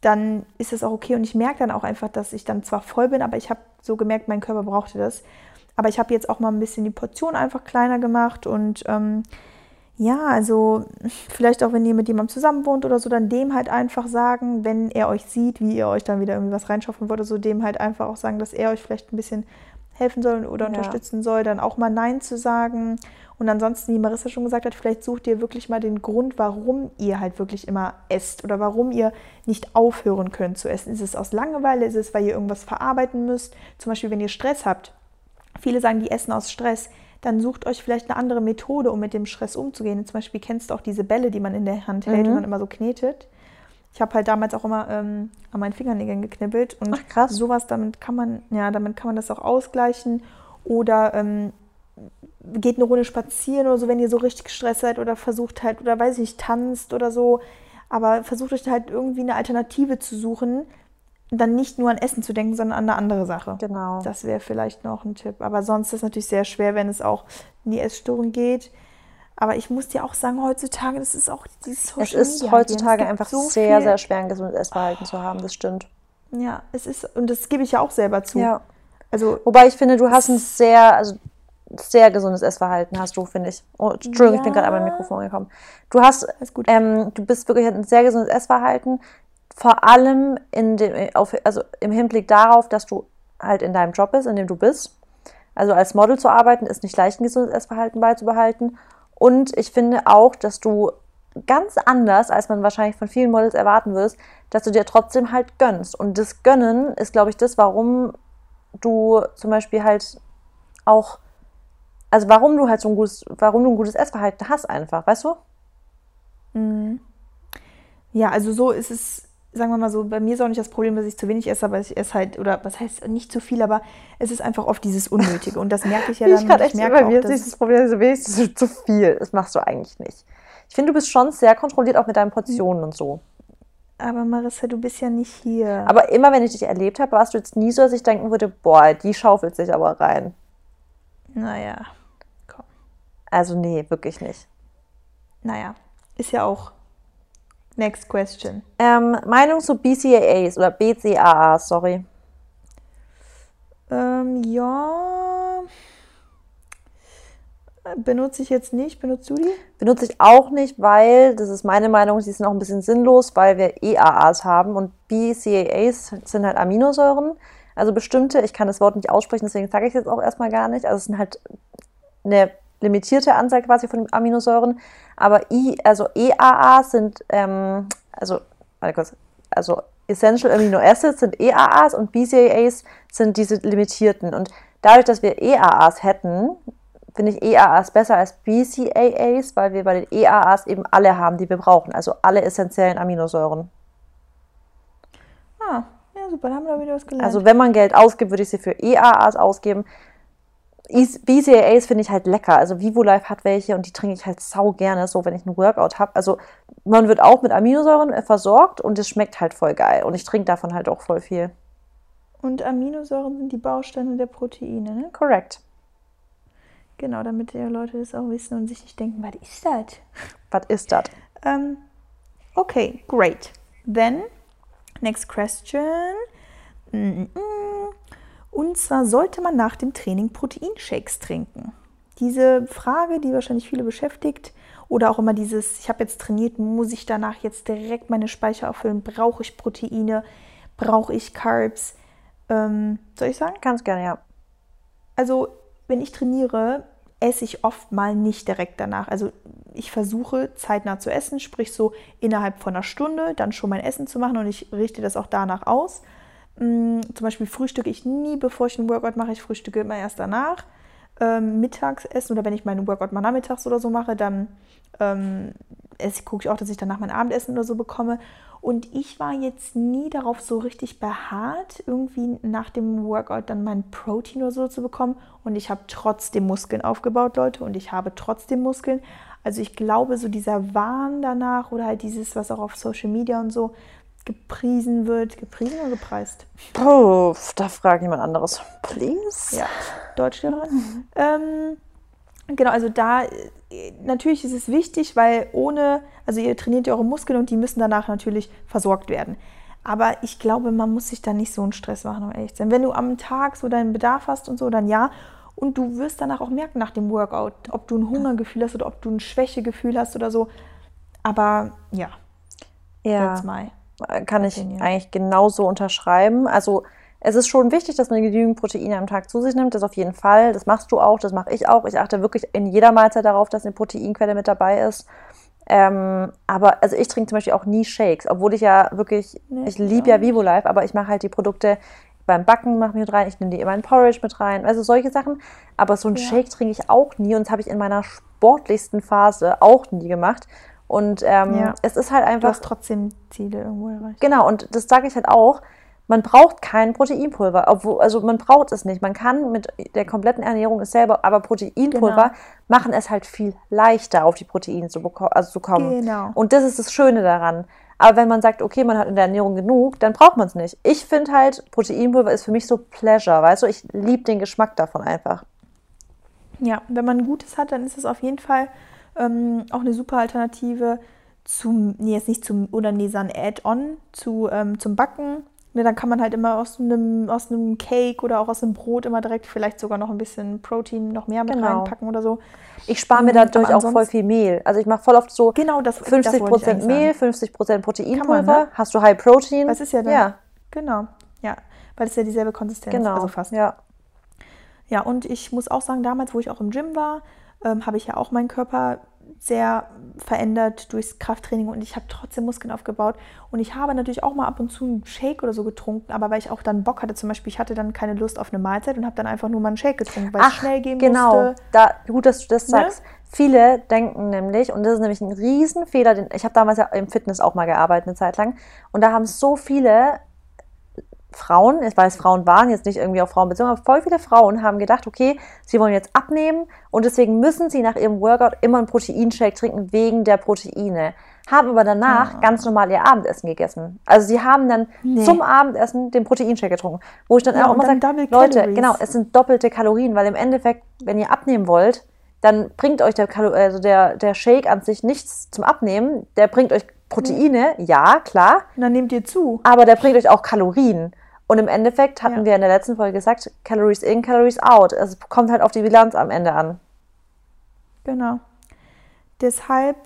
dann ist es auch okay. Und ich merke dann auch einfach, dass ich dann zwar voll bin, aber ich habe so gemerkt, mein Körper brauchte das. Aber ich habe jetzt auch mal ein bisschen die Portion einfach kleiner gemacht und ähm, ja, also vielleicht auch, wenn ihr mit jemandem zusammen wohnt oder so, dann dem halt einfach sagen, wenn er euch sieht, wie ihr euch dann wieder irgendwie was reinschaffen wollt oder so, dem halt einfach auch sagen, dass er euch vielleicht ein bisschen helfen soll oder Ja. unterstützen soll, dann auch mal Nein zu sagen. Und ansonsten, wie Marissa schon gesagt hat, vielleicht sucht ihr wirklich mal den Grund, warum ihr halt wirklich immer esst oder warum ihr nicht aufhören könnt zu essen. Ist es aus Langeweile? Ist es, weil ihr irgendwas verarbeiten müsst? Zum Beispiel, wenn ihr Stress habt. Viele sagen, die essen aus Stress. Dann sucht euch vielleicht eine andere Methode, um mit dem Stress umzugehen. Zum Beispiel kennst du auch diese Bälle, die man in der Hand hält und dann immer so knetet. Ich habe halt damals auch immer ähm, an meinen Fingernägeln geknibbelt und Ach, krass. sowas, damit kann man, ja, damit kann man das auch ausgleichen. Oder ähm, geht eine Runde spazieren oder so, wenn ihr so richtig gestresst seid oder versucht halt, oder weiß ich nicht, tanzt oder so. Aber versucht euch halt irgendwie eine Alternative zu suchen, dann nicht nur an Essen zu denken, sondern an eine andere Sache. Genau. Das wäre vielleicht noch ein Tipp. Aber sonst ist es natürlich sehr schwer, wenn es auch in die Essstörung geht. Aber ich muss dir auch sagen, heutzutage, das ist auch dieses Social Es ist Media heutzutage. Es einfach so sehr, sehr schwer, ein gesundes Essverhalten zu haben. Das stimmt. Ja, es ist, und das gebe ich ja auch selber zu. Ja. Also, Wobei ich finde, du hast ein sehr, also sehr gesundes Essverhalten, hast du, finde ich. Oh, Entschuldigung, ich bin Ja. gerade an mein Mikrofon gekommen. Du hast, ähm, du bist wirklich ein sehr gesundes Essverhalten, vor allem in dem, auf, also im Hinblick darauf, dass du halt in deinem Job bist, in dem du bist. Also als Model zu arbeiten, ist nicht leicht, ein gesundes Essverhalten beizubehalten. Und ich finde auch, dass du ganz anders, als man wahrscheinlich von vielen Models erwarten wirst, dass du dir trotzdem halt gönnst. Und das Gönnen ist, glaube ich, das, warum du zum Beispiel halt auch, also warum du halt so ein gutes, warum du ein gutes Essverhalten hast einfach, weißt du? ja, also so ist es, sagen wir mal so, bei mir ist auch nicht das Problem, dass ich zu wenig esse, aber ich esse halt, oder was heißt nicht zu viel, aber es ist einfach oft dieses Unnötige. Und das merke ich ja dann. ich echt merke bei mir auch, ist dieses Problem, so wenig, das ist zu viel. Das machst du eigentlich nicht. Ich finde, du bist schon sehr kontrolliert, auch mit deinen Portionen und so. aber Marissa, du bist ja nicht hier. Aber immer, wenn ich dich erlebt habe, warst du jetzt nie so, dass ich denken würde, boah, die schaufelt sich aber rein. naja, komm. Also nee, wirklich nicht. Naja, ist ja auch. Next question. Ähm, Meinung zu BCAAs oder BCAAs, sorry. Ähm, ja. Benutze ich jetzt nicht. Benutzt du die? Benutze ich auch nicht, weil, das ist meine Meinung, die sind auch ein bisschen sinnlos, weil wir EAAs haben und BCAAs sind halt Aminosäuren. Also bestimmte, ich kann das Wort nicht aussprechen, deswegen sage ich es jetzt auch erstmal gar nicht. Also es sind halt eine limitierte Anzahl quasi von Aminosäuren. Aber I, also EAAs sind, ähm, also, warte kurz, also Essential Amino Acids sind EAAs und BCAAs sind diese limitierten. Und dadurch, dass wir EAAs hätten, finde ich EAAs besser als BCAAs, weil wir bei den EAAs eben alle haben, die wir brauchen. Also alle essentiellen Aminosäuren. Ah, ja, super. Da haben wir wieder was gelernt. Also wenn man Geld ausgibt, würde ich sie für EAAs ausgeben. BCAAs finde ich halt lecker. Also Vivo Life hat welche und die trinke ich halt sau gerne, so wenn ich einen Workout habe. Also man wird auch mit Aminosäuren äh, versorgt und es schmeckt halt voll geil. Und ich trinke davon halt auch voll viel. Und Aminosäuren sind die Bausteine der Proteine, ne? Correct. Genau, damit die Leute das auch wissen und sich nicht denken, was ist das? Was ist das? Um, okay, great. Then, next question. Mm, mm. Und zwar sollte man nach dem Training Proteinshakes trinken? Diese Frage, die wahrscheinlich viele beschäftigt, oder auch immer dieses, ich habe jetzt trainiert, muss ich danach jetzt direkt meine Speicher auffüllen? Brauche ich Proteine? Brauche ich Carbs? Ähm, soll ich sagen? Ganz gerne, ja. Also, wenn ich trainiere, esse ich oft mal nicht direkt danach. Also, ich versuche zeitnah zu essen, sprich so innerhalb von einer Stunde dann schon mein Essen zu machen und ich richte das auch danach aus. Mm, Zum Beispiel frühstücke ich nie, bevor ich einen Workout mache. Ich frühstücke immer erst danach. Ähm, Mittagsessen oder wenn ich meinen Workout mal nachmittags oder so mache, dann ähm, gucke ich auch, dass ich danach mein Abendessen oder so bekomme. Und ich war jetzt nie darauf so richtig beharrt, irgendwie nach dem Workout dann mein Protein oder so zu bekommen. Und ich habe trotzdem Muskeln aufgebaut, Leute, und ich habe trotzdem Muskeln. Also ich glaube, so dieser Wahn danach oder halt dieses, was auch auf Social Media und so gepriesen wird, gepriesen oder gepreist? Puh, da frage jemand anderes. Please? Ja, Deutschlehrerin. Ähm, genau, also da natürlich ist es wichtig, weil ohne, also ihr trainiert ja eure Muskeln und die müssen danach natürlich versorgt werden. Aber ich glaube, man muss sich da nicht so einen Stress machen, um ehrlich zu sein. Wenn du am Tag so deinen Bedarf hast und so, dann ja. Und du wirst danach auch merken nach dem Workout, ob du ein Hungergefühl hast oder ob du ein Schwächegefühl hast oder so. Aber ja, Ja. that's my. Kann ich Opinion. eigentlich genauso unterschreiben. Also es ist schon wichtig, dass man genügend Proteine am Tag zu sich nimmt. Das auf jeden Fall. Das machst du auch, das mache ich auch. Ich achte wirklich in jeder Mahlzeit darauf, dass eine Proteinquelle mit dabei ist. Ähm, aber also ich trinke zum Beispiel auch nie Shakes, obwohl ich ja wirklich, Nee, ich liebe ja. Vivo Life, aber ich mache halt die Produkte beim Backen mache ich mit rein, ich nehme die immer in Porridge mit rein, also solche Sachen. Aber so einen Ja. Shake trinke ich auch nie und das habe ich in meiner sportlichsten Phase auch nie gemacht. Und ähm, Ja. es ist halt Du einfach hast trotzdem Ziele irgendwo erreicht. Genau, und das sage ich halt auch. Man braucht kein Proteinpulver, obwohl, also man braucht es nicht. Man kann mit der kompletten Ernährung es selber, aber Proteinpulver Genau. machen es halt viel leichter, auf die Proteine zu, also zu kommen. Genau. Und das ist das Schöne daran. Aber wenn man sagt, okay, man hat in der Ernährung genug, dann braucht man es nicht. Ich finde halt, Proteinpulver ist für mich so Pleasure, weißt du? Ich liebe den Geschmack davon einfach. Ja, wenn man Gutes hat, dann ist es auf jeden Fall ähm, auch eine super Alternative zum, nee, jetzt nicht zum, oder nee, so ein Add-on zu, ähm, zum Backen. Ne, dann kann man halt immer aus einem, aus einem Cake oder auch aus einem Brot immer direkt vielleicht sogar noch ein bisschen Protein noch mehr mit Genau. reinpacken oder so. Ich spare mir Mhm, dadurch auch voll viel Mehl. Also ich mache voll oft so Genau, das, 50% das Mehl, sagen. 50% Proteinpulver. Man, ne? Hast du High Protein? Das ist ja dann, Ja, genau, ja, weil es ja dieselbe Konsistenz, genau. also fast. Ja. Ja, und ich muss auch sagen, damals, wo ich auch im Gym war, ähm, habe ich ja auch meinen Körper sehr verändert durchs Krafttraining und ich habe trotzdem Muskeln aufgebaut. Und ich habe natürlich auch mal ab und zu einen Shake oder so getrunken, aber weil ich auch dann Bock hatte, zum Beispiel, ich hatte dann keine Lust auf eine Mahlzeit und habe dann einfach nur mal einen Shake getrunken, weil es schnell gehen genau. musste. Da, gut, dass du das Ne? sagst. Viele denken nämlich, und das ist nämlich ein Riesenfehler, den, ich habe damals ja im Fitness auch mal gearbeitet eine Zeit lang, und da haben so viele Frauen, ich weiß, Frauen waren jetzt nicht irgendwie auf Frauen bezogen, aber voll viele Frauen haben gedacht, okay, sie wollen jetzt abnehmen und deswegen müssen sie nach ihrem Workout immer einen Proteinshake trinken wegen der Proteine. Haben aber danach Ah. ganz normal ihr Abendessen gegessen. Also sie haben dann Nee. zum Abendessen den Proteinshake getrunken. Wo ich dann Ja, auch immer sage, Leute, genau, es sind doppelte Kalorien, weil im Endeffekt, wenn ihr abnehmen wollt, dann bringt euch der, Kalo also der, der Shake an sich nichts zum Abnehmen. Der bringt euch Proteine, ja, klar, Und dann nehmt ihr zu. aber der bringt euch auch Kalorien. Und im Endeffekt hatten Ja. wir in der letzten Folge gesagt, Calories in, Calories out. Es kommt halt auf die Bilanz am Ende an. Genau. Deshalb,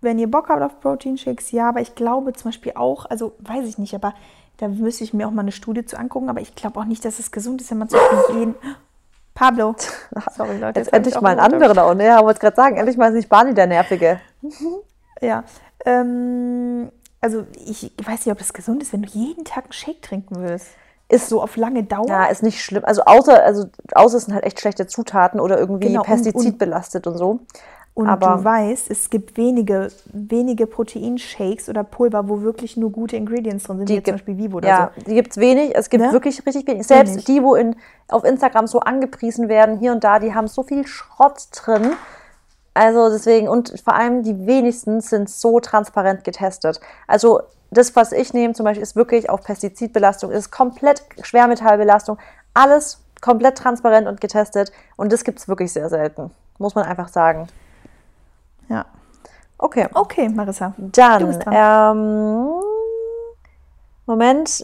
wenn ihr Bock habt auf Proteinshakes, ja, aber ich glaube zum Beispiel auch, also weiß ich nicht, aber da müsste ich mir auch mal eine Studie zu angucken, aber ich glaube auch nicht, dass es gesund ist, wenn man zum Beispiel jeden. Pablo. Sorry, Leute. Jetzt endlich mal ein runter- anderer auch, ne? Ja, wollte gerade sagen, endlich mal ist nicht Barney der Nervige. Ja. Ähm, also ich weiß nicht, ob es gesund ist, wenn du jeden Tag einen Shake trinken willst. Ist So auf lange Dauer. Ja, ist nicht schlimm. Also außer, also außer es sind halt echt schlechte Zutaten oder irgendwie Genau, und- pestizidbelastet und, so. Und Aber- du weißt, es gibt wenige, wenige Proteinshakes oder Pulver, wo wirklich nur gute Ingredients drin sind, wie Die zum gibt- Beispiel Vivo oder Ja, so. die gibt es wenig. Es gibt Ne? wirklich richtig wenig. Selbst Wenig. die, wo in, auf Instagram so angepriesen werden, hier und da, die haben so viel Schrott drin. Also deswegen, und vor allem die wenigsten sind so transparent getestet. Also das, was ich nehme, zum Beispiel, ist wirklich auf Pestizidbelastung, ist komplett Schwermetallbelastung, alles komplett transparent und getestet. Und das gibt es wirklich sehr selten, muss man einfach sagen. Ja. Okay. Okay, Marissa. Dann, ähm, Moment.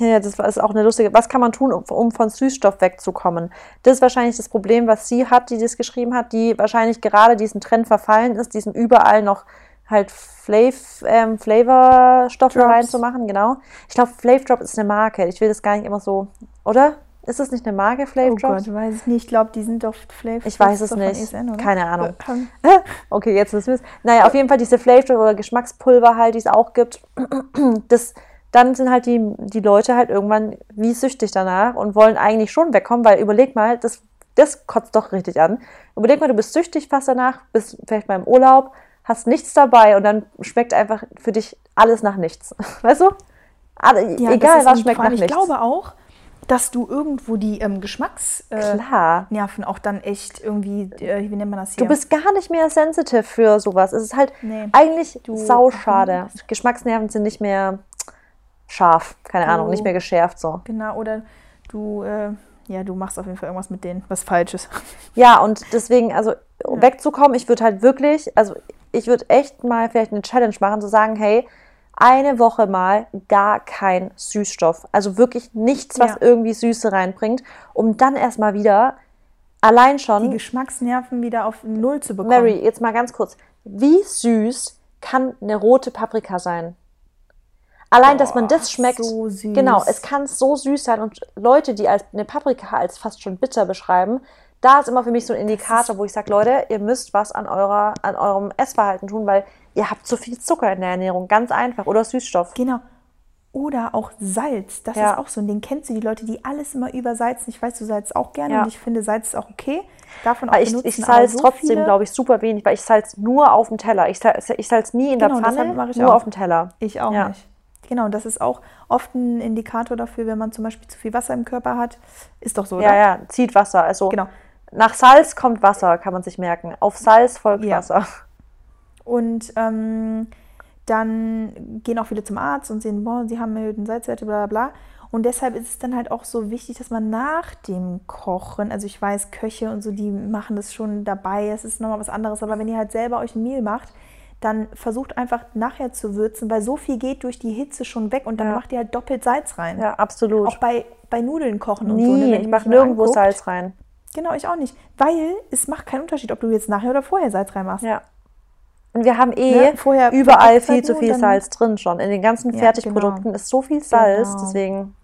Ja, das ist auch eine lustige. Was kann man tun, um, um von Süßstoff wegzukommen? Das ist wahrscheinlich das Problem, was sie hat, die das geschrieben hat, die wahrscheinlich gerade diesen Trend verfallen ist, diesen überall noch halt Flav, ähm, Flavorstoffe Drops. reinzumachen, genau. Ich glaube, Flav Drop ist eine Marke. Ich will das gar nicht immer so, oder? Ist das nicht eine Marke, Flav Oh? Gott, weiß ich nicht. Ich glaube, die sind doch Flav. Ich weiß es nicht. ESN? Keine Ahnung. Okay, jetzt wissen wir es. Naja, auf jeden Fall diese Flavor oder Geschmackspulver halt, die es auch gibt. Das, dann sind halt die, die Leute halt irgendwann wie süchtig danach und wollen eigentlich schon wegkommen, weil überleg mal, das, das kotzt doch richtig an. Überleg mal, du bist süchtig fast danach, bist vielleicht mal im Urlaub, hast nichts dabei und dann schmeckt einfach für dich alles nach nichts. Weißt du? Alle, ja, egal, was schmeckt nach Ich nichts. glaube auch, dass du irgendwo die ähm, Geschmacksnerven Klar. auch dann echt irgendwie, äh, wie nennt man das hier? Du bist gar nicht mehr sensitive für sowas. Es ist halt Nee. eigentlich sauschade. Geschmacksnerven sind nicht mehr scharf, keine Du- Ahnung, nicht mehr geschärft so. Genau, oder du, äh, ja, du machst auf jeden Fall irgendwas mit denen, was falsch ist. Ja, und deswegen, also wegzukommen, ich würde halt wirklich, also ich würde echt mal vielleicht eine Challenge machen, zu sagen, hey, eine Woche mal gar kein Süßstoff. Also wirklich nichts, was Ja. irgendwie Süße reinbringt, um dann erstmal wieder allein schon. Die Geschmacksnerven wieder auf Null zu bekommen. Mary, jetzt mal ganz kurz. Wie süß kann eine rote Paprika sein? Allein, dass man das schmeckt. so süß. Genau, es kann so süß sein. Und Leute, die als eine Paprika als fast schon bitter beschreiben, da ist immer für mich so ein Indikator, wo ich sage, Leute, ihr müsst was an, eurer, an eurem Essverhalten tun, weil ihr habt zu viel Zucker in der Ernährung. Ganz einfach. Oder Süßstoff. Genau. Oder auch Salz. Das Ja. ist auch so ein Ding. Kennst du die Leute, die alles immer übersalzen? Ich weiß, du salzt auch gerne Ja. und ich finde, Salz ist auch okay. Davon auch Aber ich, benutzen, ich aber salz so trotzdem, glaube ich, super wenig, weil ich salz nur auf dem Teller. Ich salz, ich salz nie in der Genau, Pfanne, nur auf dem Teller. Ich auch Ja. nicht. Genau, das ist auch oft ein Indikator dafür, wenn man zum Beispiel zu viel Wasser im Körper hat. Ist doch so, oder? Ja, ja, zieht Wasser. Also Genau. nach Salz kommt Wasser, kann man sich merken. Auf Salz folgt Ja. Wasser. Und ähm, dann gehen auch viele zum Arzt und sehen, boah, sie haben erhöhten Salzwerte, bla bla bla. Und deshalb ist es dann halt auch so wichtig, dass man nach dem Kochen, also ich weiß, Köche und so, die machen das schon dabei, es ist nochmal was anderes, aber wenn ihr halt selber euch ein Mehl macht, dann versucht einfach nachher zu würzen, weil so viel geht durch die Hitze schon weg und dann Ja. macht ihr halt doppelt Salz rein. Ja, absolut. Auch bei, bei Nudeln kochen und so. ne, Nie, wenn ihr ich mache nirgendwo anguckt. Salz rein. Genau, ich auch nicht. Weil es macht keinen Unterschied, ob du jetzt nachher oder vorher Salz reinmachst. Ja. Und wir haben eh Ne, vorher überall viel zu viel Salz drin schon. In den ganzen Fertigprodukten genau. ist so viel Salz, Genau. deswegen.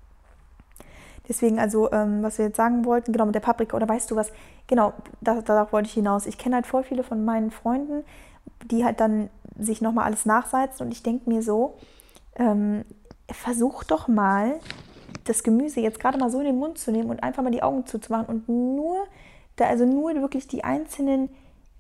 Deswegen, also, ähm, was wir jetzt sagen wollten, genau mit der Paprika, oder weißt du was, genau, da, darauf wollte ich hinaus. Ich kenne halt voll viele von meinen Freunden, die halt dann sich nochmal alles nachsalzen und ich denke mir so, ähm, versuch doch mal, das Gemüse jetzt gerade mal so in den Mund zu nehmen und einfach mal die Augen zuzumachen und nur, da, also nur wirklich die einzelnen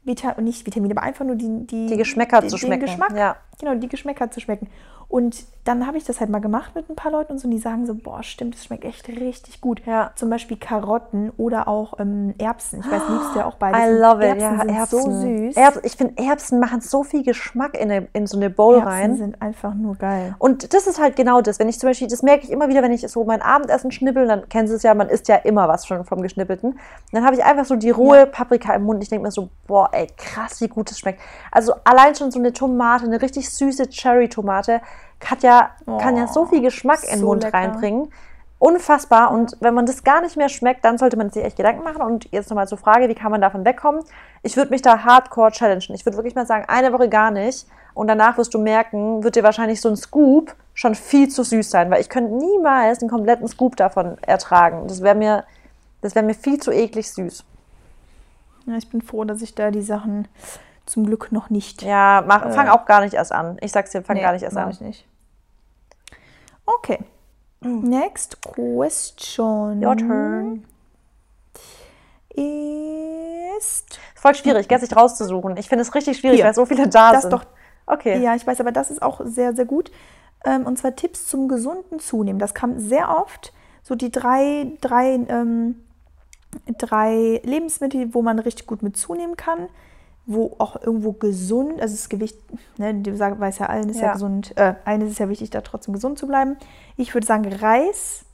Vita nicht Vitamine, aber einfach nur die, die, Die Geschmäcker den, zu schmecken, Geschmack, ja. genau, die Geschmäcker zu schmecken. Und dann habe ich das halt mal gemacht mit ein paar Leuten und so, und die sagen so, boah, stimmt, das schmeckt echt richtig gut. Ja. Zum Beispiel Karotten oder auch ähm, Erbsen. Ich weiß, liebst du ja auch beides. I love it. Erbsen ja, sind Erbsen. so süß. Erbsen, ich finde, Erbsen machen so viel Geschmack in, eine, in so eine Bowl Erbsen rein. sind einfach nur geil. Und das ist halt genau das. Wenn ich zum Beispiel, das merke ich immer wieder, wenn ich so mein Abendessen schnippel, dann kennen Sie es ja, man isst ja immer was schon vom Geschnippelten. Dann habe ich einfach so die rohe Paprika im Mund. Ich denke mir so, boah, ey, krass, wie gut das schmeckt. Also allein schon so eine Tomate, eine richtig süße Cherry-Tomate, hat ja, kann ja so viel Geschmack in den so Mund lecker. reinbringen. Unfassbar. Und wenn man das gar nicht mehr schmeckt, dann sollte man sich echt Gedanken machen. Und jetzt nochmal zur Frage, wie kann man davon wegkommen? Ich würde mich da hardcore challengen. Ich würde wirklich mal sagen, eine Woche gar nicht. Und danach wirst du merken, wird dir wahrscheinlich so ein Scoop schon viel zu süß sein. Weil ich könnte niemals einen kompletten Scoop davon ertragen. Das wäre mir, das wäre mir viel zu eklig süß. Ja, ich bin froh, dass ich da die Sachen zum Glück noch nicht. Ja, mach, fang Äh. auch gar nicht erst an. Ich sag's dir, fang Nee, gar nicht erst an. Ich nicht. Okay. Next question. Your turn. heißt. Voll schwierig, gell, sich rauszusuchen. Ich finde es richtig schwierig, Hier. weil so viele da Das sind. doch. Okay. Ja, ich weiß, aber das ist auch sehr, sehr gut. Ähm, und zwar Tipps zum gesunden Zunehmen. Das kam sehr oft. So die drei, drei, ähm, drei Lebensmittel, wo man richtig gut mit zunehmen kann, wo auch irgendwo gesund, also das Gewicht, ne, du sag- weiß ja, allen ist ja, Ja. gesund, äh, eines ist ja wichtig, da trotzdem gesund zu bleiben. Ich würde sagen Reis,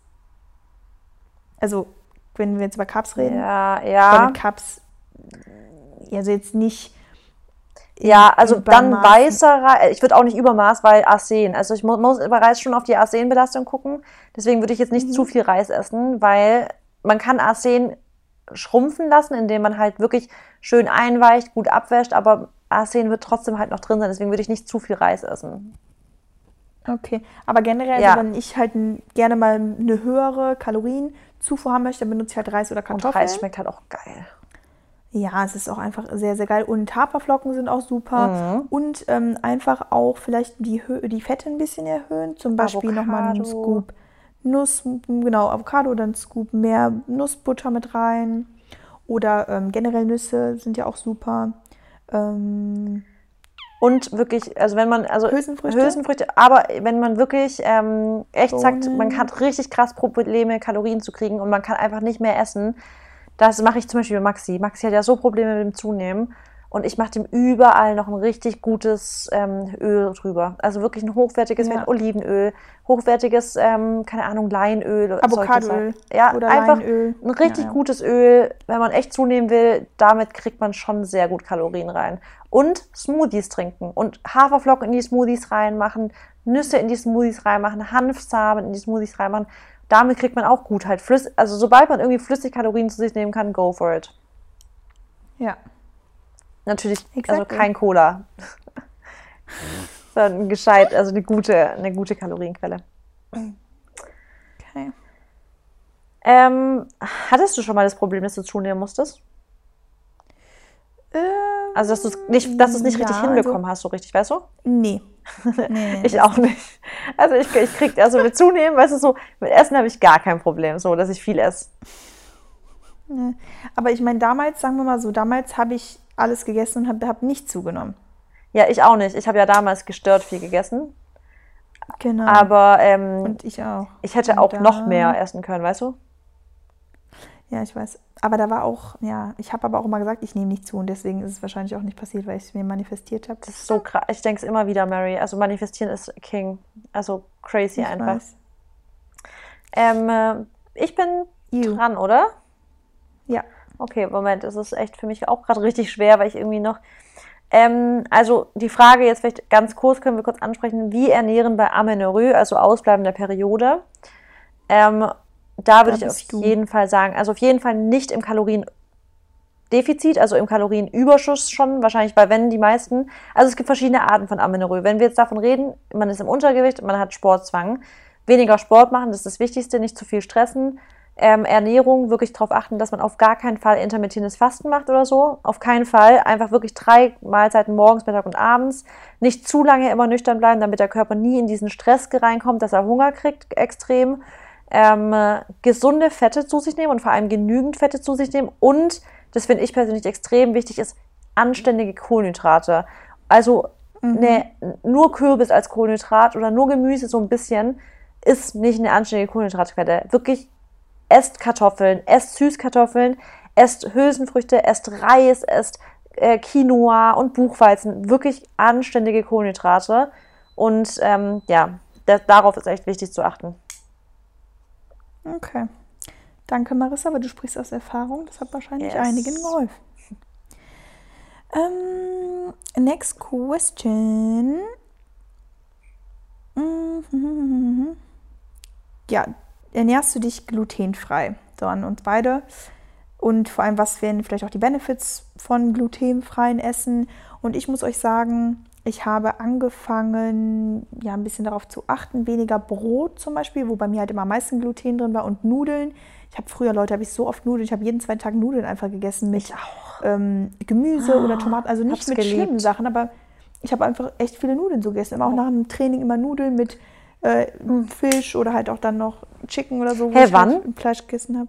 also wenn wir jetzt über Carbs reden, Ja, ja. Carbs, also jetzt nicht Ja, also dann Übermaßen. weißer Reis. Ich würde auch nicht Übermaß, weil Arsen. Also ich mu muss bei Reis schon auf die Arsenbelastung gucken. Deswegen würde ich jetzt nicht zu viel Reis essen, weil man kann Arsen schrumpfen lassen, indem man halt wirklich schön einweicht, gut abwäscht, aber Arsen wird trotzdem halt noch drin sein. Deswegen würde ich nicht zu viel Reis essen. Okay, aber generell, Ja. also wenn ich halt gerne mal eine höhere Kalorienzufuhr haben möchte, dann benutze ich halt Reis oder Und Kartoffeln. Reis schmeckt halt auch geil. Ja, es ist auch einfach sehr, sehr geil. Und Haferflocken sind auch super. Mhm. Und ähm, einfach auch vielleicht die, Hö die Fette ein bisschen erhöhen. Zum Beispiel nochmal einen. Scoop Nuss, genau, Avocado oder einen Scoop mehr Nussbutter mit rein. Oder ähm, generell Nüsse sind ja auch super. Ähm, Und wirklich, also wenn man, also Hülsenfrüchte? Hülsenfrüchte, aber wenn man wirklich ähm, echt sagt, Bohnen. man hat richtig krass Probleme, Kalorien zu kriegen und man kann einfach nicht mehr essen, das mache ich zum Beispiel bei Maxi. Maxi hat ja so Probleme mit dem Zunehmen und ich mache dem überall noch ein richtig gutes ähm, Öl drüber. Also wirklich ein hochwertiges Ja. mit Olivenöl, hochwertiges, ähm, keine Ahnung, Leinöl. Avocadoöl. Ja, oder einfach Leinöl. ein richtig Ja, ja. gutes Öl, wenn man echt zunehmen will, damit kriegt man schon sehr gut Kalorien rein. Und Smoothies trinken und Haferflocken in die Smoothies reinmachen, Nüsse in die Smoothies reinmachen, Hanfsamen in die Smoothies reinmachen. Damit kriegt man auch gut halt flüssig, also sobald man irgendwie flüssig Kalorien zu sich nehmen kann, go for it. Ja. Natürlich, also Exactly. kein Cola. Sondern gescheit, also eine gute, eine gute Kalorienquelle. Okay. Ähm, hattest du schon mal das Problem, dass du zunehmen musstest? Ähm, Also, dass du es nicht, dass nicht richtig ja, hinbekommen hast, so richtig, weißt du? Also, nee. nee, nee. Ich auch nicht. Also ich, ich krieg, also mit Zunehmen, weißt du, so, mit Essen habe ich gar kein Problem, so, dass ich viel esse. Nee. Aber ich meine, damals, sagen wir mal so, damals habe ich alles gegessen und habe hab nicht zugenommen. Ja, ich auch nicht. Ich habe ja damals gestört viel gegessen, Genau. aber ähm, und ich auch. ich hätte und auch noch mehr essen können, weißt du? Ja, ich weiß. Aber da war auch, ja, ich habe aber auch immer gesagt, ich nehme nicht zu und deswegen ist es wahrscheinlich auch nicht passiert, weil ich es mir manifestiert habe. Das ist so krass. Ich denke es immer wieder, Mary. Also manifestieren ist King. Also crazy Ich einfach. weiß. Ähm, äh, ich bin You. dran, oder? Okay, Moment, es ist echt für mich auch gerade richtig schwer, weil ich irgendwie noch. Ähm, also die Frage jetzt vielleicht ganz kurz, können wir kurz ansprechen, wie ernähren bei Amenorrhoe, also Ausbleiben der Periode? Ähm, da würde ich auf du. jeden Fall sagen, also auf jeden Fall nicht im Kaloriendefizit, also im Kalorienüberschuss schon, wahrscheinlich bei wenn die meisten. Also es gibt verschiedene Arten von Amenorrhoe. Wenn wir jetzt davon reden, man ist im Untergewicht, man hat Sportzwang, weniger Sport machen, das ist das Wichtigste, nicht zu viel stressen. Ähm, Ernährung, wirklich darauf achten, dass man auf gar keinen Fall intermittierendes Fasten macht oder so. Auf keinen Fall. Einfach wirklich drei Mahlzeiten morgens, Mittag und abends. Nicht zu lange immer nüchtern bleiben, damit der Körper nie in diesen Stress reinkommt, dass er Hunger kriegt, extrem. Ähm, äh, gesunde Fette zu sich nehmen und vor allem genügend Fette zu sich nehmen. Und, das finde ich persönlich extrem wichtig, ist anständige Kohlenhydrate. Also ne, nur Kürbis als Kohlenhydrat oder nur Gemüse so ein bisschen ist nicht eine anständige Kohlenhydratquelle. Wirklich esst Kartoffeln, esst Süßkartoffeln, esst Hülsenfrüchte, esst Reis, esst äh, Quinoa und Buchweizen. Wirklich anständige Kohlenhydrate. Und ähm, ja, da, darauf ist echt wichtig zu achten. Okay. Danke, Marissa, aber du sprichst aus Erfahrung. Das hat wahrscheinlich Yes. einigen geholfen. Ähm, next question. Mhm. Ja, ernährst du dich glutenfrei? So an uns beide. Und vor allem, was wären vielleicht auch die Benefits von glutenfreien Essen? Und ich muss euch sagen, ich habe angefangen, ja, ein bisschen darauf zu achten, weniger Brot zum Beispiel, wo bei mir halt immer am meisten Gluten drin war und Nudeln. Ich habe früher, Leute, habe ich so oft Nudeln, ich habe jeden zweiten Tag Nudeln einfach gegessen mit ähm, Gemüse oder Tomaten, also nicht mit geliebt. schlimmen Sachen, aber ich habe einfach echt viele Nudeln so gegessen. Immer auch nach einem Training immer Nudeln mit äh, Fisch oder halt auch dann noch Chicken oder so, wo Hä, ich halt wann? Fleisch gegessen habe.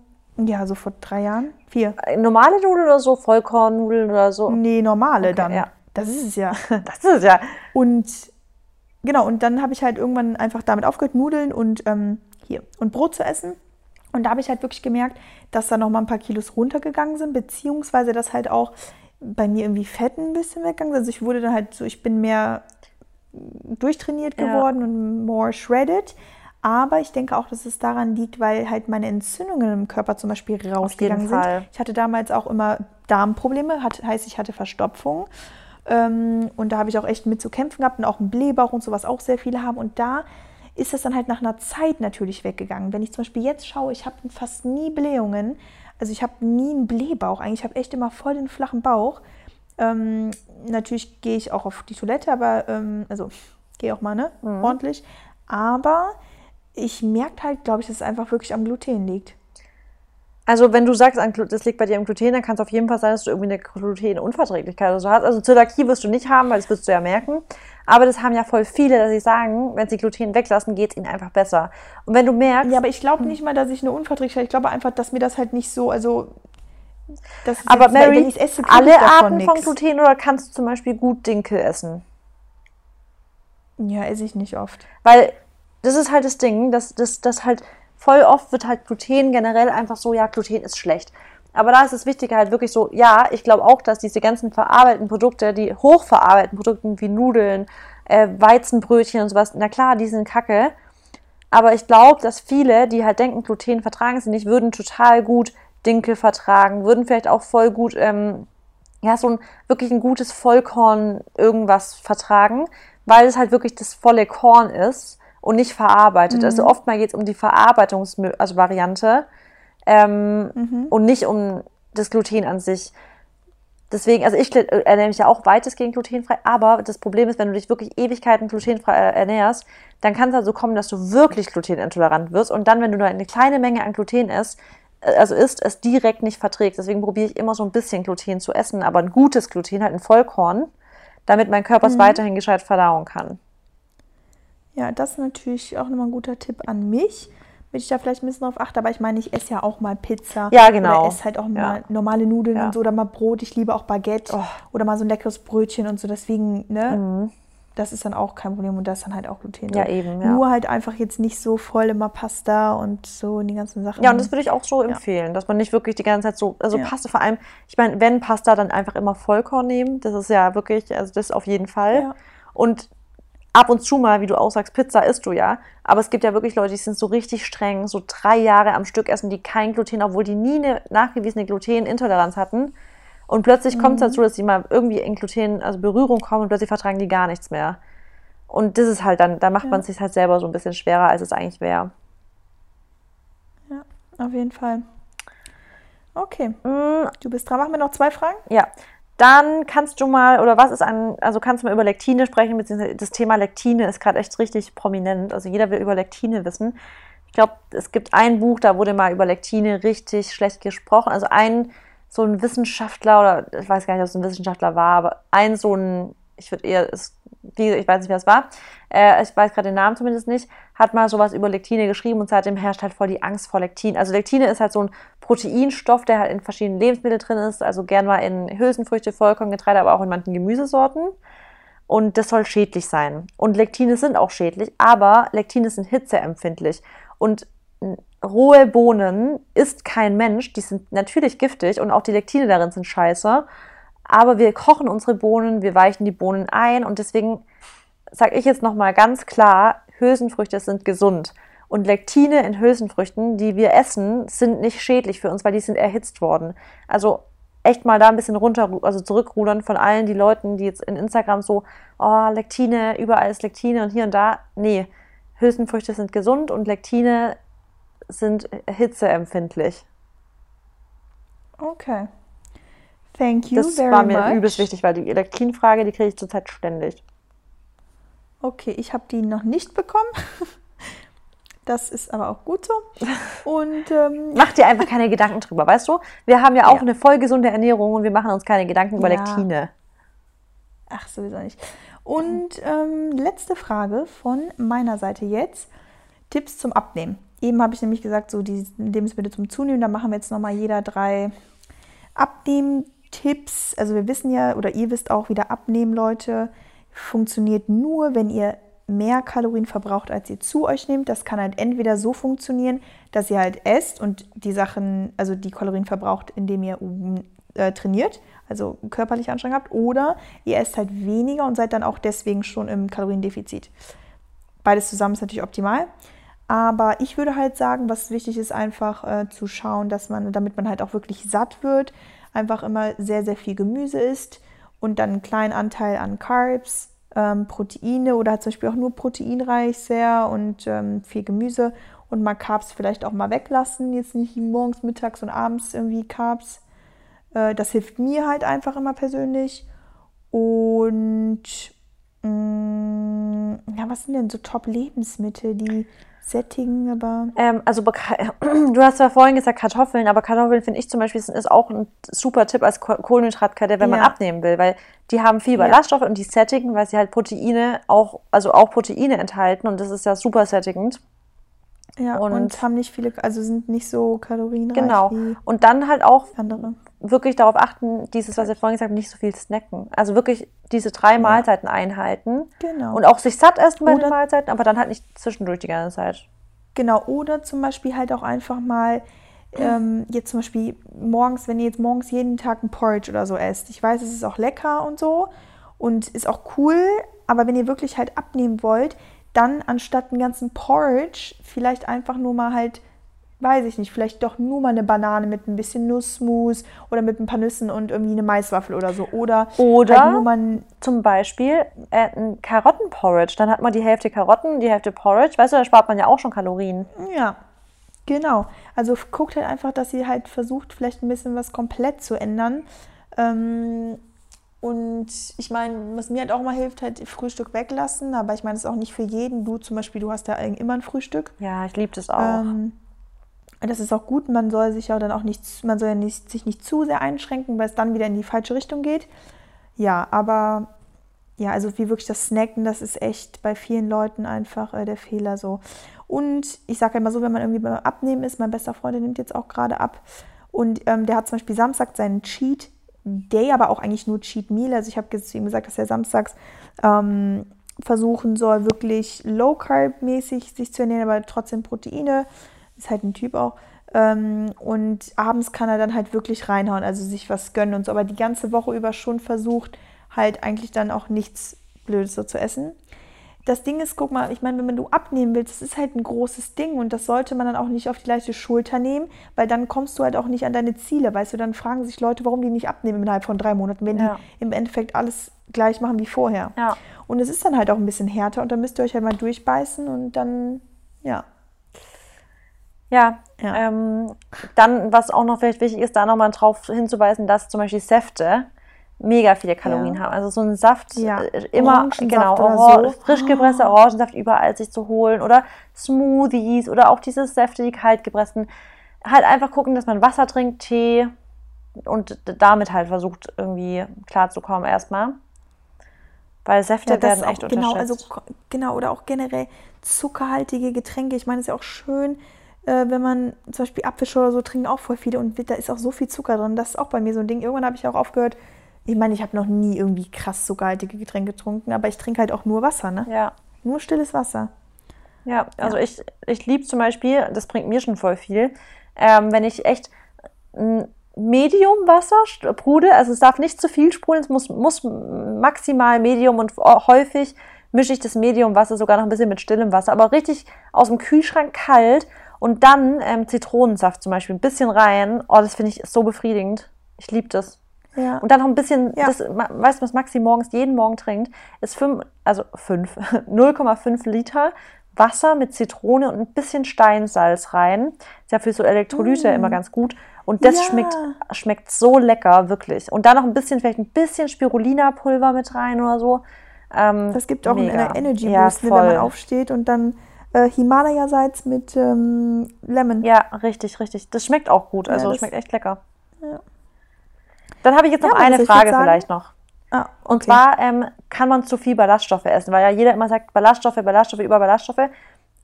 Ja, so vor drei Jahren. Vier. Äh, Normale Nudeln oder so? Vollkornnudeln oder so? Nee, normale dann. ja. Das ist es ja. Das ist es ja. Und genau, und dann habe ich halt irgendwann einfach damit aufgehört, Nudeln und ähm, hier und Brot zu essen. Und da habe ich halt wirklich gemerkt, dass da noch mal ein paar Kilos runtergegangen sind, beziehungsweise dass halt auch bei mir irgendwie Fett ein bisschen weggegangen ist. Also ich wurde dann halt so, ich bin mehr durchtrainiert Ja. geworden und more shredded. Aber ich denke auch, dass es daran liegt, weil halt meine Entzündungen im Körper zum Beispiel rausgegangen sind. Ich hatte damals auch immer Darmprobleme, hat, heißt, ich hatte Verstopfung. Ähm, und da habe ich auch echt mit zu kämpfen gehabt und auch einen Blähbauch und sowas auch sehr viele haben. Und da ist das dann halt nach einer Zeit natürlich weggegangen. Wenn ich zum Beispiel jetzt schaue, ich habe fast nie Blähungen. Also ich habe nie einen Blähbauch. Eigentlich habe ich echt immer voll den flachen Bauch. Ähm, natürlich gehe ich auch auf die Toilette, aber ähm, also gehe auch mal ne, ordentlich. Aber ich merke halt, glaube ich, dass es einfach wirklich am Gluten liegt. Also wenn du sagst, das liegt bei dir am Gluten, dann kann es auf jeden Fall sein, dass du irgendwie eine Glutenunverträglichkeit oder so hast. Also Zöliakie wirst du nicht haben, weil das wirst du ja merken. Aber das haben ja voll viele, dass sie sagen, wenn sie Gluten weglassen, geht es ihnen einfach besser. Und wenn du merkst, Ja, aber ich glaube nicht mal, dass ich eine Unverträglichkeit habe. Ich glaube einfach, dass mir das halt nicht so, also. Das aber jetzt, Mary, esse, alle Arten von nix. Gluten oder kannst du zum Beispiel gut Dinkel essen? Ja, esse ich nicht oft. Weil das ist halt das Ding, dass das dass halt voll oft wird halt Gluten generell einfach so, ja, Gluten ist schlecht. Aber da ist es wichtiger halt wirklich so, ja, ich glaube auch, dass diese ganzen verarbeiteten Produkte, die hochverarbeiteten Produkte wie Nudeln, äh, Weizenbrötchen und sowas, na klar, die sind kacke. Aber ich glaube, dass viele, die halt denken, Gluten vertragen sie nicht, würden total gut Dinkel vertragen, würden vielleicht auch voll gut, ähm, ja, so ein wirklich ein gutes Vollkorn irgendwas vertragen, weil es halt wirklich das volle Korn ist und nicht verarbeitet. Also oftmal geht es um die Verarbeitungs-, also Variante ähm, und nicht um das Gluten an sich. Deswegen, also ich gl- ernähre mich ja auch weitestgehend glutenfrei, aber das Problem ist, wenn du dich wirklich Ewigkeiten glutenfrei äh, ernährst, dann kann es also kommen, dass du wirklich glutenintolerant wirst und dann, wenn du nur eine kleine Menge an Gluten isst, äh, also isst, es direkt nicht verträgst. Deswegen probiere ich immer so ein bisschen Gluten zu essen, aber ein gutes Gluten, halt ein Vollkorn, damit mein Körper es weiterhin gescheit verdauen kann. Ja, das ist natürlich auch nochmal ein guter Tipp an mich, damit ich da vielleicht ein bisschen drauf achte. Aber ich meine, ich esse ja auch mal Pizza. Ja, genau. Oder esse halt auch mal Ja. normale Nudeln Ja. und so. Oder mal Brot. Ich liebe auch Baguette. Oh. Oder mal so ein leckeres Brötchen und so. Deswegen, ne? Das ist dann auch kein Problem. Und da ist dann halt auch Gluten. Ja, eben, ja. Nur halt einfach jetzt nicht so voll immer Pasta und so und die ganzen Sachen. Ja, und das würde ich auch so empfehlen, dass man nicht wirklich die ganze Zeit so, also Ja. Pasta vor allem, ich meine, wenn Pasta, dann einfach immer Vollkorn nehmen. Das ist ja wirklich, also das auf jeden Fall. Ja. Und ab und zu mal, wie du auch sagst, Pizza isst du ja. Aber es gibt ja wirklich Leute, die sind so richtig streng, so drei Jahre am Stück essen, die kein Gluten, obwohl die nie eine nachgewiesene Glutenintoleranz hatten. Und plötzlich kommt es dazu, dass sie mal irgendwie in Gluten, also Berührung kommen und plötzlich vertragen die gar nichts mehr. Und das ist halt dann, da macht man es sich halt selber so ein bisschen schwerer, als es eigentlich wäre. ja, auf jeden Fall. Okay, Mm, du bist dran. Machen wir noch zwei Fragen? Ja, dann kannst du mal, oder was ist an, also kannst du mal über Lektine sprechen, beziehungsweise das Thema Lektine ist gerade echt richtig prominent. Also jeder will über Lektine wissen. Ich glaube, es gibt ein Buch, da wurde mal über Lektine richtig schlecht gesprochen. Also ein, so ein Wissenschaftler, oder ich weiß gar nicht, ob es ein Wissenschaftler war, aber ein so ein, ich würde eher, es, wie, ich weiß nicht, wer es war, äh, ich weiß gerade den Namen zumindest nicht, hat mal sowas über Lektine geschrieben und seitdem herrscht halt voll die Angst vor Lektin. Also Lektine ist halt so ein Proteinstoff, der halt in verschiedenen Lebensmitteln drin ist, also gern mal in Hülsenfrüchte, Vollkorngetreide, aber auch in manchen Gemüsesorten. Und das soll schädlich sein. Und Lektine sind auch schädlich, aber Lektine sind hitzeempfindlich. Und rohe Bohnen isst kein Mensch, die sind natürlich giftig und auch die Lektine darin sind scheiße. Aber wir kochen unsere Bohnen, wir weichen die Bohnen ein und deswegen sage ich jetzt nochmal ganz klar, Hülsenfrüchte sind gesund. Und Lektine in Hülsenfrüchten, die wir essen, sind nicht schädlich für uns, weil die sind erhitzt worden. Also echt mal da ein bisschen runter, also zurückrudern von allen die Leuten, die jetzt in Instagram so, oh, Lektine, überall ist Lektine und hier und da. Nee, Hülsenfrüchte sind gesund und Lektine sind hitzeempfindlich. Okay. Thank you Das very war mir much. übelst wichtig, weil die Lektinfrage, die kriege ich zurzeit ständig. Okay, ich habe die noch nicht bekommen. Das ist aber auch gut so. Und ähm, Mach dir einfach keine Gedanken drüber, weißt du? Wir haben ja auch Ja. eine voll gesunde Ernährung und wir machen uns keine Gedanken über Ja. Lektine. ach, sowieso nicht. Und ähm, letzte Frage von meiner Seite jetzt. Tipps zum Abnehmen. Eben habe ich nämlich gesagt, so die Lebensmittel zum Zunehmen, da machen wir jetzt nochmal jeder drei Abnehmtipps. Also wir wissen ja, oder ihr wisst auch, wieder abnehmen, Leute, funktioniert nur, wenn ihr mehr Kalorien verbraucht, als ihr zu euch nehmt. Das kann halt entweder so funktionieren, dass ihr halt esst und die Sachen, also die Kalorien verbraucht, indem ihr äh, trainiert, also körperlich Anstrengung habt, oder ihr esst halt weniger und seid dann auch deswegen schon im Kaloriendefizit. Beides zusammen ist natürlich optimal. Aber ich würde halt sagen, was wichtig ist, einfach äh, zu schauen, dass man, damit man halt auch wirklich satt wird, einfach immer sehr, sehr viel Gemüse isst und dann einen kleinen Anteil an Carbs, ähm, Proteine oder zum Beispiel auch nur proteinreich sehr und ähm, viel Gemüse und mal Carbs vielleicht auch mal weglassen. Jetzt nicht morgens, mittags und abends irgendwie Carbs. Äh, das hilft mir halt einfach immer persönlich. Und mh, mm, ja, was sind denn so Top-Lebensmittel, die sättigen, aber. Ähm, also du hast ja vorhin gesagt Kartoffeln, aber Kartoffeln finde ich zum Beispiel ist auch ein super Tipp als Kohlenhydratkette, wenn man abnehmen will, weil die haben viel Ballaststoffe ja. und die sättigen, weil sie halt Proteine auch, also auch Proteine enthalten und das ist ja super sättigend. Ja, und, und haben nicht viele, also sind nicht so kalorienreich. Genau. und dann halt auch andere wirklich darauf achten, dieses, was ich vorhin gesagt habe, nicht so viel snacken. Also wirklich diese drei Mahlzeiten einhalten. Genau. Und auch sich satt essen bei oder, den Mahlzeiten, aber dann halt nicht zwischendurch die ganze Zeit. Genau, oder zum Beispiel halt auch einfach mal, ähm, jetzt zum Beispiel morgens, wenn ihr jetzt morgens jeden Tag ein Porridge oder so esst. Ich weiß, es ist auch lecker und so und ist auch cool, aber wenn ihr wirklich halt abnehmen wollt, dann anstatt einen ganzen Porridge vielleicht einfach nur mal halt weiß ich nicht, vielleicht doch nur mal eine Banane mit ein bisschen Nussmus oder mit ein paar Nüssen und irgendwie eine Maiswaffel oder so. Oder, oder halt nur mal zum Beispiel äh, ein Karottenporridge. Dann hat man die Hälfte Karotten, die Hälfte Porridge. Weißt du, da spart man ja auch schon Kalorien. Ja, genau. Also guckt halt einfach, dass ihr halt versucht, vielleicht ein bisschen was komplett zu ändern. Ähm, und ich meine, was mir halt auch mal hilft, halt Frühstück weglassen. Aber ich meine, es ist auch nicht für jeden. Du zum Beispiel, du hast ja immer ein Frühstück. Ja, ich liebe das auch. Ähm, das ist auch gut, man soll sich ja dann auch nicht, man soll ja nicht, sich nicht zu sehr einschränken, weil es dann wieder in die falsche Richtung geht. Ja, aber ja, also wie wirklich das Snacken, das ist echt bei vielen Leuten einfach äh, der Fehler so. Und ich sage immer so, wenn man irgendwie beim Abnehmen ist, mein bester Freund nimmt jetzt auch gerade ab und ähm, der hat zum Beispiel Samstag seinen Cheat Day, aber auch eigentlich nur Cheat Meal. Also ich habe zu ihm gesagt, dass er samstags ähm, versuchen soll, wirklich Low Carb mäßig sich zu ernähren, aber trotzdem Proteine ist halt ein Typ auch. Ähm, und abends kann er dann halt wirklich reinhauen, also sich was gönnen und so. Aber die ganze Woche über schon versucht, halt eigentlich dann auch nichts Blödes so zu essen. Das Ding ist, guck mal, ich meine, wenn du abnehmen willst, das ist halt ein großes Ding und das sollte man dann auch nicht auf die leichte Schulter nehmen, weil dann kommst du halt auch nicht an deine Ziele, weißt du, dann fragen sich Leute, warum die nicht abnehmen innerhalb von drei Monaten, wenn ja. die im Endeffekt alles gleich machen wie vorher. Ja. Und es ist dann halt auch ein bisschen härter und dann müsst ihr euch halt mal durchbeißen und dann, ja. Ja, ja. Ähm, dann, was auch noch vielleicht wichtig ist, da nochmal drauf hinzuweisen, dass zum Beispiel Säfte mega viele Kalorien ja. haben. Also so ein Saft ja. Äh, immer, genau, Or so. frisch gepresster oh. Orangensaft überall sich zu holen oder Smoothies oder auch diese Säfte, die kalt gepressten. Halt einfach gucken, dass man Wasser trinkt, Tee und damit halt versucht, irgendwie klarzukommen erstmal. Weil Säfte ja, werden echt genau, Also, genau, oder auch generell zuckerhaltige Getränke. Ich meine, es ist ja auch schön, äh, wenn man zum Beispiel Apfelschorle oder so trinken auch voll viele und da ist auch so viel Zucker drin. Das ist auch bei mir so ein Ding. Irgendwann habe ich auch aufgehört. Ich meine, ich habe noch nie irgendwie krass zuckerhaltige Getränke getrunken, aber ich trinke halt auch nur Wasser, ne? Ja. Nur stilles Wasser. Ja, also ja. ich, ich liebe zum Beispiel, das bringt mir schon voll viel, ähm, wenn ich echt Medium-Wasser sprudel, also es darf nicht zu viel sprudeln, es muss, muss maximal Medium und häufig mische ich das Medium-Wasser sogar noch ein bisschen mit stillem Wasser, aber richtig aus dem Kühlschrank kalt und dann ähm, Zitronensaft zum Beispiel ein bisschen rein. Oh, das finde ich so befriedigend. Ich liebe das. Ja. Und dann noch ein bisschen, ja. das, weißt du, was Maxi morgens jeden Morgen trinkt, ist 5, also 5, 0,5 Liter Wasser mit Zitrone und ein bisschen Steinsalz rein. Ist ja für so Elektrolyte mm. immer ganz gut. Und das ja. schmeckt, schmeckt so lecker, wirklich. Und dann noch ein bisschen, vielleicht ein bisschen Spirulina-Pulver mit rein oder so. Ähm, das gibt auch mega. einen Energy Boost, ja, wenn man aufsteht und dann äh, Himalaya-Salz mit ähm, Lemon. Ja, richtig, richtig. Das schmeckt auch gut. Also ja, schmeckt echt lecker. Ja. Dann habe ich jetzt noch ja, eine Frage vielleicht noch. Ah, okay. Und zwar ähm, kann man zu viel Ballaststoffe essen, weil ja jeder immer sagt Ballaststoffe, Ballaststoffe, über Ballaststoffe.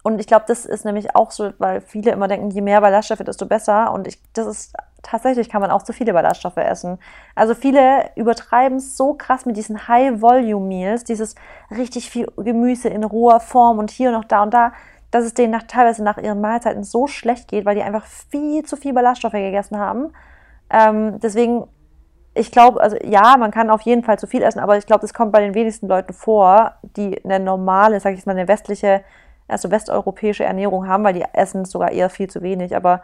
und ich glaube, das ist nämlich auch so, weil viele immer denken, je mehr Ballaststoffe, desto besser. Und ich, das ist tatsächlich, kann man auch zu viele Ballaststoffe essen. Also viele übertreiben es so krass mit diesen High-Volume-Meals, dieses richtig viel Gemüse in roher Form und hier und noch da und da, dass es denen nach, teilweise nach ihren Mahlzeiten so schlecht geht, weil die einfach viel zu viel Ballaststoffe gegessen haben. Ähm, deswegen, ich glaube, also ja, man kann auf jeden Fall zu viel essen, aber ich glaube, das kommt bei den wenigsten Leuten vor, die eine normale, sag ich mal, eine westliche also westeuropäische Ernährung haben, weil die essen sogar eher viel zu wenig. Aber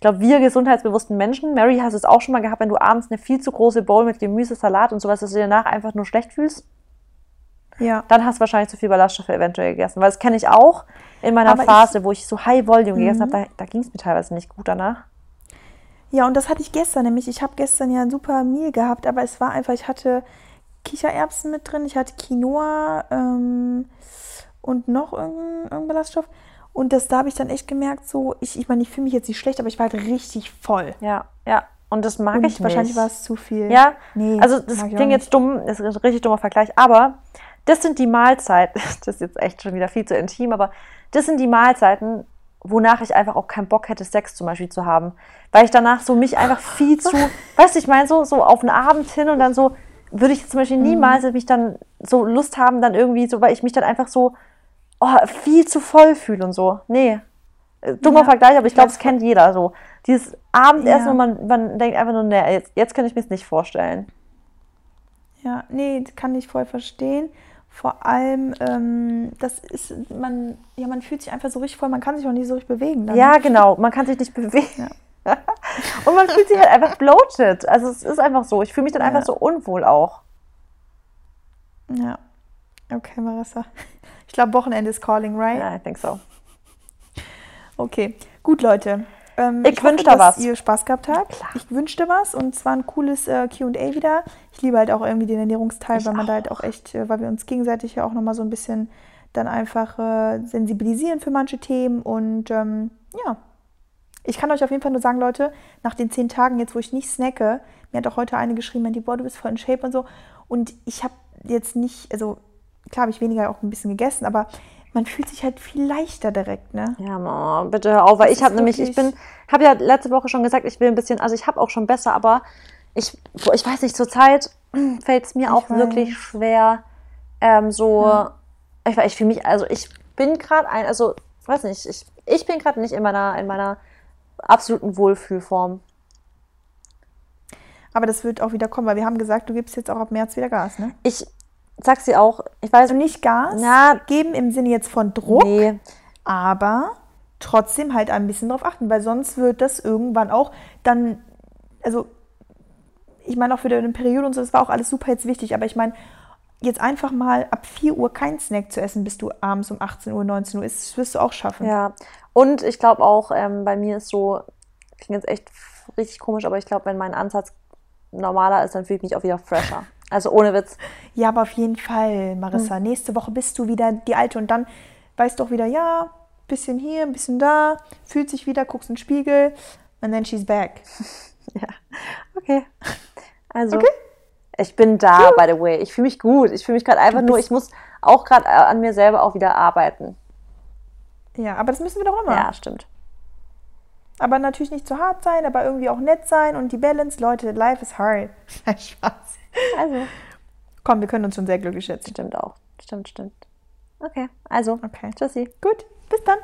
ich glaube, wir gesundheitsbewussten Menschen, Mary, hast es auch schon mal gehabt, wenn du abends eine viel zu große Bowl mit Gemüse, Salat und sowas, dass du dir danach einfach nur schlecht fühlst? Ja. Dann hast du wahrscheinlich zu viel Ballaststoffe eventuell gegessen. Weil das kenne ich auch in meiner Aber Phase, ich, wo ich so High Volume Mhm. gegessen habe, da, da ging es mir teilweise nicht gut danach. Ja, und das hatte ich gestern nämlich. Ich habe gestern ja ein super Meal gehabt, aber es war einfach, ich hatte Kichererbsen mit drin, ich hatte Quinoa ähm, und noch irgendein, irgendein Ballaststoff. Und das, da habe ich dann echt gemerkt, so, ich, ich meine, ich fühle mich jetzt nicht schlecht, aber ich war halt richtig voll. Ja, ja. Und das mag Und ich nicht. wahrscheinlich war es zu viel. Ja, Nee, also das klingt jetzt dumm, das ist ein richtig dummer Vergleich, aber das sind die Mahlzeiten, das ist jetzt echt schon wieder viel zu intim, aber das sind die Mahlzeiten, wonach ich einfach auch keinen Bock hätte, Sex zum Beispiel zu haben. Weil ich danach so mich einfach viel zu, weißt du, ich meine, so, so auf einen Abend hin und dann so, würde ich zum Beispiel Mhm. niemals mich dann so Lust haben, dann irgendwie so, weil ich mich dann einfach so oh, viel zu voll fühle und so. Nee. Äh, Dummer Ja, Vergleich, aber ich glaube, es kennt jeder so. Dieses Abendessen, Ja. wo man, man denkt einfach nur, nee, jetzt, jetzt kann ich mir es nicht vorstellen. Ja, nee, das kann ich voll verstehen. Vor allem, ähm, das ist, man, ja, man fühlt sich einfach so richtig voll, man kann sich auch nicht so richtig bewegen. Dann. Ja, genau. Man kann sich nicht bewegen. Und man fühlt sich halt einfach bloated. Also es ist einfach so. Ich fühle mich dann einfach Ja. so unwohl auch. Ja. Okay, Marissa. Ich glaube, Wochenende ist calling, right? Ja, I think so. Okay, gut, Leute. Ähm, Ich wünsch hoffe, da dass was. ihr Spaß gehabt habt. Klar. Ich wünschte was und zwar ein cooles äh, Q&A wieder. Ich liebe halt auch irgendwie den Ernährungsteil, Ich weil man da auch. halt auch echt, äh, weil wir uns gegenseitig ja auch nochmal so ein bisschen dann einfach äh, sensibilisieren für manche Themen und ähm, ja. Ich kann euch auf jeden Fall nur sagen, Leute, nach den zehn Tagen jetzt, wo ich nicht snacke, mir hat auch heute eine geschrieben, die boah, du bist voll in Shape und so. Und ich habe jetzt nicht, also klar habe ich weniger auch ein bisschen gegessen, aber man fühlt sich halt viel leichter direkt, ne? Ja, Mama, bitte hör auf, weil Das ich habe nämlich, ich bin, habe ja letzte Woche schon gesagt, ich will ein bisschen, also ich habe auch schon besser, aber ich, ich weiß nicht, zurzeit fällt es mir Ich auch weiß. wirklich schwer, ähm, so, Ja. ich, ich fühle mich, also ich bin gerade ein, also, weiß nicht, ich, ich bin gerade nicht in meiner, in meiner absoluten Wohlfühlform. Aber das wird auch wieder kommen, weil wir haben gesagt, du gibst jetzt auch ab März wieder Gas, ne? Ich sag's dir auch, ich weiß Also nicht Gas Na, geben im Sinne jetzt von Druck, nee, aber trotzdem halt ein bisschen drauf achten, weil sonst wird das irgendwann auch dann, also ich meine auch für deine Periode und so, das war auch alles super jetzt wichtig, aber ich meine, jetzt einfach mal ab 4 Uhr kein Snack zu essen, bis du abends um 18 Uhr, 19 Uhr ist, das wirst du auch schaffen. Ja, und ich glaube auch, ähm, bei mir ist so, klingt jetzt echt richtig komisch, aber ich glaube, wenn mein Ansatz normaler ist, dann fühle ich mich auch wieder fresher. Also ohne Witz. Ja, aber auf jeden Fall, Marissa. Hm. Nächste Woche bist du wieder die Alte und dann weißt du auch wieder, ja, bisschen hier, ein bisschen da, fühlt sich wieder, guckst in den Spiegel and then she's back. Ja, okay. Also, ich bin da, by the way. Ich fühle mich gut. Ich fühle mich gerade einfach nur, ich muss auch gerade äh, an mir selber auch wieder arbeiten. Ja, aber das müssen wir doch immer. Ja, stimmt. Aber natürlich nicht zu hart sein, aber irgendwie auch nett sein und die Balance. Leute, life is hard. Spaß. Also, Komm, wir können uns schon sehr glücklich schätzen. stimmt auch. Stimmt, stimmt. Okay, also, Okay. tschüssi. Gut, bis dann.